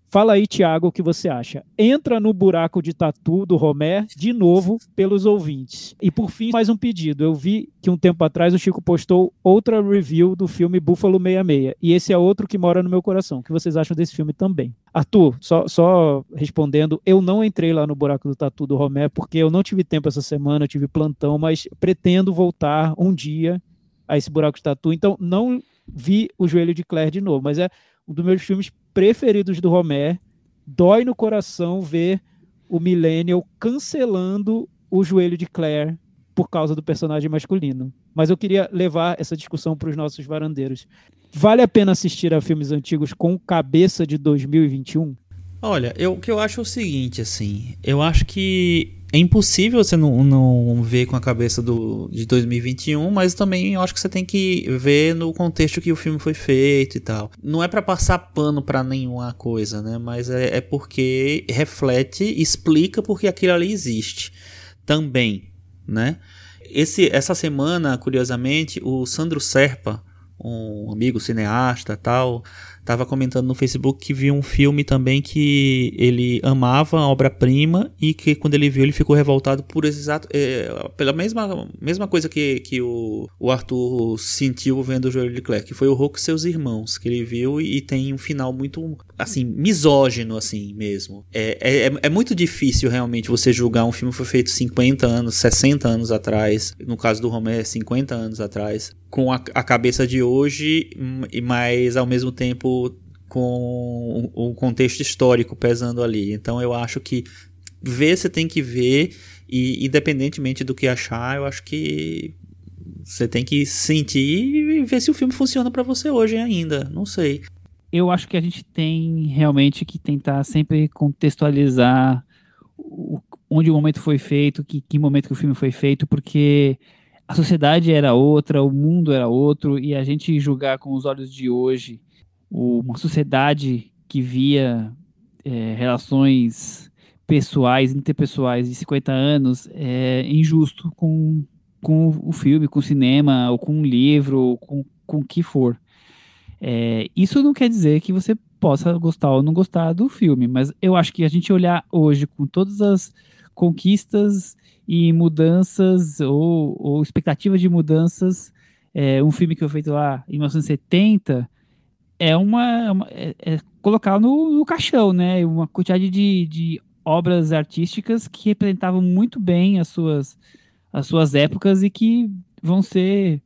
Fala aí, Thiago, o que você acha. Entra no buraco de tatu do Romer de novo pelos ouvintes. E por fim, mais um pedido. Eu vi que um tempo atrás o Chico postou outra review do filme Búfalo 66. E esse é outro que mora no meu coração. O que vocês acham desse filme também? Arthur, só, só respondendo, eu não entrei lá no buraco do tatu do Romer porque eu não tive tempo essa semana, eu tive plantão, mas pretendo voltar um dia a esse buraco de tatu. Então, não vi o Joelho de Claire de novo, mas é um dos meus filmes preferidos do Romer. Dói no coração ver o Millennial cancelando o Joelho de Claire por causa do personagem masculino. Mas eu queria levar essa discussão para os nossos varandeiros. Vale a pena assistir a filmes antigos com cabeça de 2021? Olha, eu, o que eu acho é o seguinte, assim, eu acho que é impossível você não, não ver com a cabeça do, de 2021, mas também eu acho que você tem que ver no contexto que o filme foi feito e tal. Não é para passar pano para nenhuma coisa, né? Mas é, é porque reflete, explica porque aquilo ali existe também, né? Esse, essa semana, curiosamente, o Sandro Serpa, um amigo cineasta tal, estava comentando no Facebook que viu um filme também que ele amava a obra-prima e que quando ele viu ele ficou revoltado por exato é, pela mesma, mesma coisa que, que o, o Arthur sentiu vendo o Joelho de Clare, que foi o Hulk e seus irmãos, que ele viu e, e, tem um final muito assim misógino assim mesmo. É, é, é muito difícil realmente você julgar um filme que foi feito 50 anos, 60 anos atrás, no caso do Romero 50 anos atrás, com a, a cabeça de hoje, mas ao mesmo tempo com o contexto histórico pesando ali. Então eu acho que ver você tem que ver e independentemente do que achar, eu acho que você tem que sentir e ver se o filme funciona para você hoje ainda. Não sei. Eu acho que a gente tem realmente que tentar sempre contextualizar o, onde o momento foi feito, que, que momento que o filme foi feito, porque a sociedade era outra, o mundo era outro, e a gente julgar com os olhos de hoje uma sociedade que via é, relações pessoais, interpessoais de 50 anos é injusto com, com o filme, com o cinema, ou com um livro, ou com, com o que for. É, isso não quer dizer que você possa gostar ou não gostar do filme, mas eu acho que a gente olhar hoje com todas as conquistas e mudanças ou, ou expectativas de mudanças, é, um filme que foi feito lá em 1970 é uma, uma é, é, colocar no, no, caixão, né? Uma quantidade de, de obras artísticas que representavam muito bem as suas, as suas épocas e que vão ser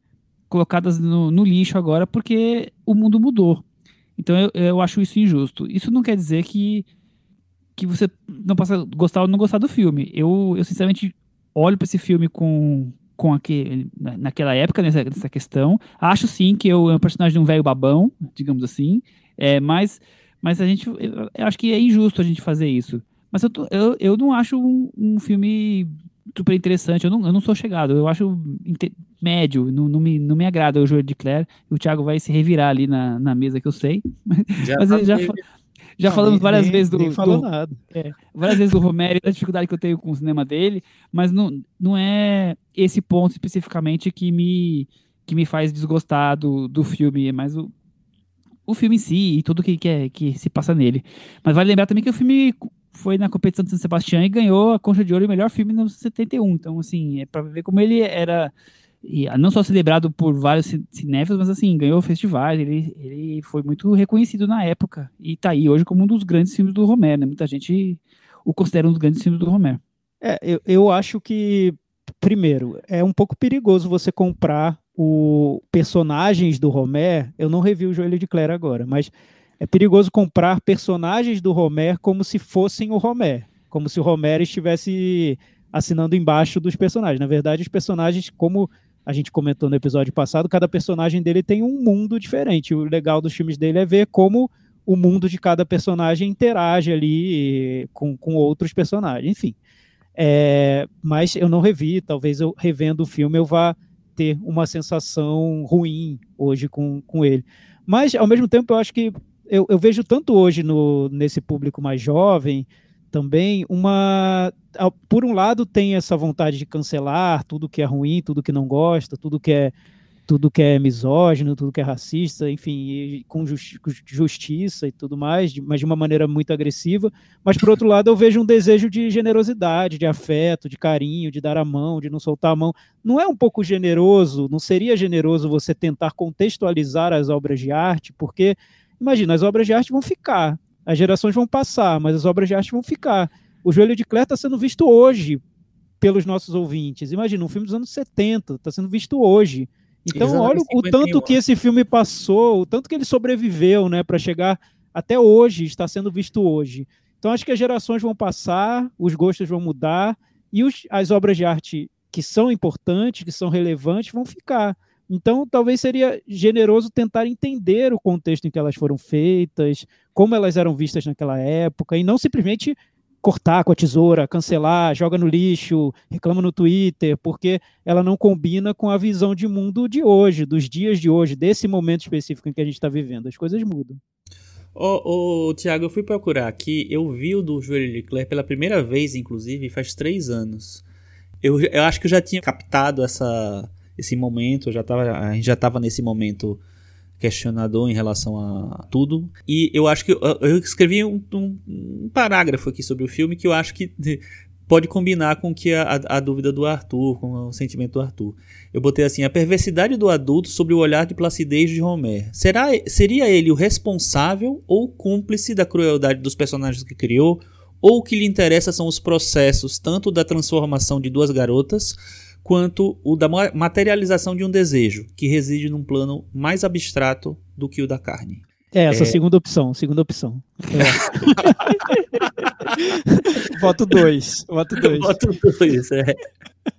colocadas no, no lixo agora porque o mundo mudou. Então eu, eu acho isso injusto. Isso não quer dizer que, que você não possa gostar ou não gostar do filme. Eu, eu sinceramente olho para esse filme com, com aquele, naquela época, nessa, nessa questão. Acho sim que eu é um personagem de um velho babão, digamos assim, é, mas, mas a gente, eu, eu, acho que é injusto a gente fazer isso. Mas eu, tô, eu, eu não acho um, um, filme super interessante, eu não, eu não sou chegado, eu acho médio, não, não, me, não me agrada o Joel de Claire, o Thiago vai se revirar ali na, na mesa que eu sei, já mas tá ele já, já não, falamos várias nem, vezes do. Nem falou do, nada. É, várias vezes do Romero e da dificuldade que eu tenho com o cinema dele, mas não, não é esse ponto especificamente que me, que me faz desgostar do, do filme, é mais o, o filme em si e tudo que, que, é, que se passa nele. Mas vale lembrar também que o filme foi na competição de São Sebastião e ganhou a Concha de Ouro e o melhor filme no 71. Então, assim, é para ver como ele era e não só celebrado por vários cinéfilos, mas assim, ganhou festivais, ele, ele foi muito reconhecido na época, e tá aí hoje como um dos grandes filmes do Romero, né? Muita gente o considera um dos grandes filmes do Romero. É, eu, eu acho que, primeiro, é um pouco perigoso você comprar o personagens do Romero, eu não revi o Joelho de Claire agora, mas é perigoso comprar personagens do Romero como se fossem o Romero, como se o Romero estivesse assinando embaixo dos personagens. Na verdade, os personagens, como a gente comentou no episódio passado, cada personagem dele tem um mundo diferente. O legal dos filmes dele é ver como o mundo de cada personagem interage ali com, com outros personagens, enfim. É, mas eu não revi, talvez eu revendo o filme eu vá ter uma sensação ruim hoje com, com ele. Mas, ao mesmo tempo, eu acho que eu, eu vejo tanto hoje no, nesse público mais jovem também uma por um lado tem essa vontade de cancelar tudo que é ruim, tudo que não gosta, tudo que é tudo que é misógino, tudo que é racista, enfim, com justiça e tudo mais, mas de uma maneira muito agressiva. Mas, por outro lado, eu vejo um desejo de generosidade, de afeto, de carinho, de dar a mão, de não soltar a mão. Não é um pouco generoso, não seria generoso você tentar contextualizar as obras de arte, porque, imagina, as obras de arte vão ficar, as gerações vão passar, mas as obras de arte vão ficar. O Joelho de Clare está sendo visto hoje pelos nossos ouvintes. Imagina, um filme dos anos 70 está sendo visto hoje. Então, olha o tanto que esse filme passou, o tanto que ele sobreviveu, né, para chegar até hoje, está sendo visto hoje. Então, acho que as gerações vão passar, os gostos vão mudar e os, as obras de arte que são importantes, que são relevantes, vão ficar. Então, talvez seria generoso tentar entender o contexto em que elas foram feitas, como elas eram vistas naquela época, e não simplesmente cortar com a tesoura, cancelar, joga no lixo, reclama no Twitter, porque ela não combina com a visão de mundo de hoje, dos dias de hoje, desse momento específico em que a gente está vivendo. As coisas mudam. Ô, ô Tiago, eu fui procurar aqui, eu vi o do Júlio Leclerc pela primeira vez, inclusive, faz três anos. Eu, eu acho que eu já tinha captado essa, esse momento, já tava, a gente já estava nesse momento questionador em relação a tudo. E eu acho que eu, eu escrevi um, um, um, parágrafo aqui sobre o filme que eu acho que pode combinar com que a, a, dúvida do Arthur, com o sentimento do Arthur. Eu botei assim: a perversidade do adulto sobre o olhar de placidez de Homer. Será, seria ele o responsável ou cúmplice da crueldade dos personagens que criou? Ou o que lhe interessa são os processos tanto da transformação de duas garotas quanto o da materialização de um desejo, que reside num plano mais abstrato do que o da carne. É, essa é... segunda opção, segunda opção. É. voto 2. Voto 2. Voto 2, é.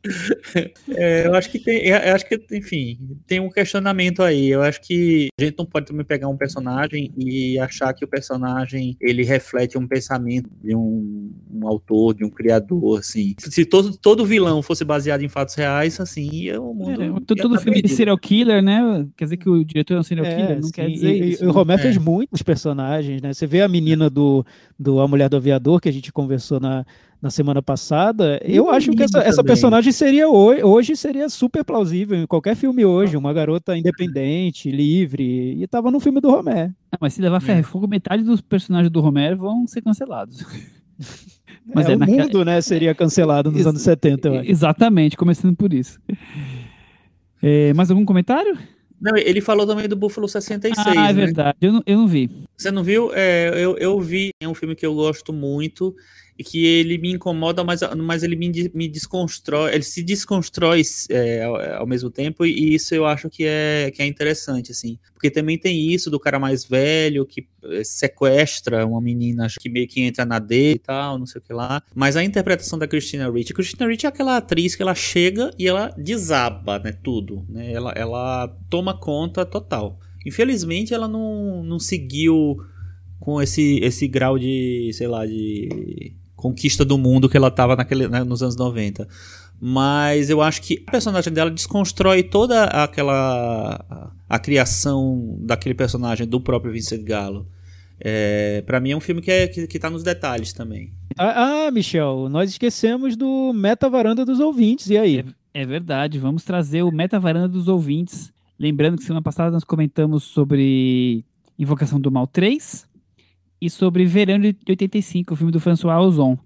É, eu acho que tem, eu acho que, enfim, tem um questionamento aí. Eu acho que a gente não pode também pegar um personagem e achar que o personagem ele reflete um pensamento de um, um autor, de um criador, assim. Se todo, todo vilão fosse baseado em fatos reais, assim, o mundo. É, todo filme de serial killer, né? Quer dizer que o diretor é um serial é, killer, não sim, quer dizer e, isso. E o Romero é. fez muitos personagens, né? Você vê a menina do, do A Mulher do Aviador, que a gente conversou na, na semana passada, eu acho que essa, essa, personagem seria hoje, hoje seria super plausível em qualquer filme hoje, uma garota independente, livre, e tava no filme do Romero. Ah, mas se levar ferro e fogo, metade dos personagens do Romero vão ser cancelados. Mas é, é o naquela... mundo, né, seria cancelado nos Ex anos 70, eu acho. Exatamente, começando por isso. É, mais algum comentário? Não, ele falou também do Buffalo 66. Ah, é né? verdade. Eu não, eu não vi. Você não viu? É, eu, eu vi. É um filme que eu gosto muito e que ele me incomoda, mas, mas ele me, me desconstrói, ele se desconstrói é, ao, ao, mesmo tempo, e isso eu acho que é, que é interessante, assim. Porque também tem isso do cara mais velho que é, sequestra uma menina que meio que entra na D e tal, não sei o que lá. Mas a interpretação da Christina Ricci, a Christina Ricci é aquela atriz que ela chega e ela desaba, né, tudo, né? Ela, ela toma conta total. Infelizmente ela não, não seguiu com esse, esse grau de, sei lá, de conquista do mundo que ela estava naquele, né, nos anos 90. Mas eu acho que a personagem dela desconstrói toda aquela. a, a criação daquele personagem do próprio Vincent Gallo. É, para mim é um filme que, é, que, que tá nos detalhes também. Ah, ah, Michel, nós esquecemos do Meta Varanda dos Ouvintes, e aí? É, é verdade, vamos trazer o Meta Varanda dos Ouvintes. Lembrando que semana passada nós comentamos sobre Invocação do Mal 3, e sobre Verão de 85, o filme do François Ozon.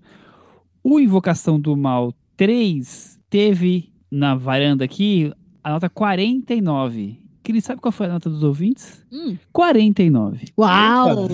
O Invocação do Mal 3 teve na varanda aqui a nota 49. Cris, sabe qual foi a nota dos ouvintes? Hum. 49. Uau!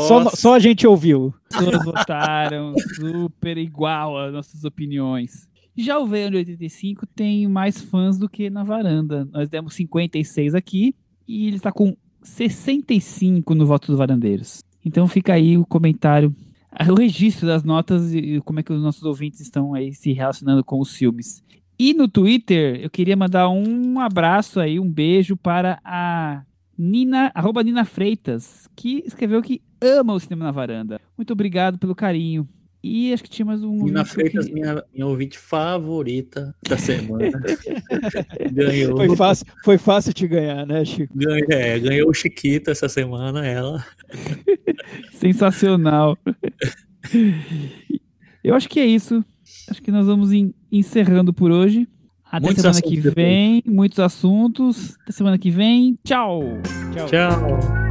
Só, só a gente ouviu. Todos votaram super igual às nossas opiniões. Já o Verão de 85 tem mais fãs do que na varanda. Nós demos 56 aqui e ele está com 65 no voto dos varandeiros. Então fica aí o comentário, o registro das notas e como é que os nossos ouvintes estão aí se relacionando com os filmes. E no Twitter, eu queria mandar um abraço aí, um beijo para a Nina, arroba Nina Freitas, que escreveu que ama o cinema na varanda. Muito obrigado pelo carinho. E acho que tinha mais um. Nina Freitas, que... minha, minha ouvinte favorita da semana. ganhou. Foi fácil, foi fácil te ganhar, né, Chico? Ganhou, é, ganhou o Chiquito essa semana, ela. Sensacional. Eu acho que é isso. Acho que nós vamos encerrando por hoje. Até muitos semana que vem, depois. muitos assuntos. Até semana que vem. Tchau. Tchau. Tchau.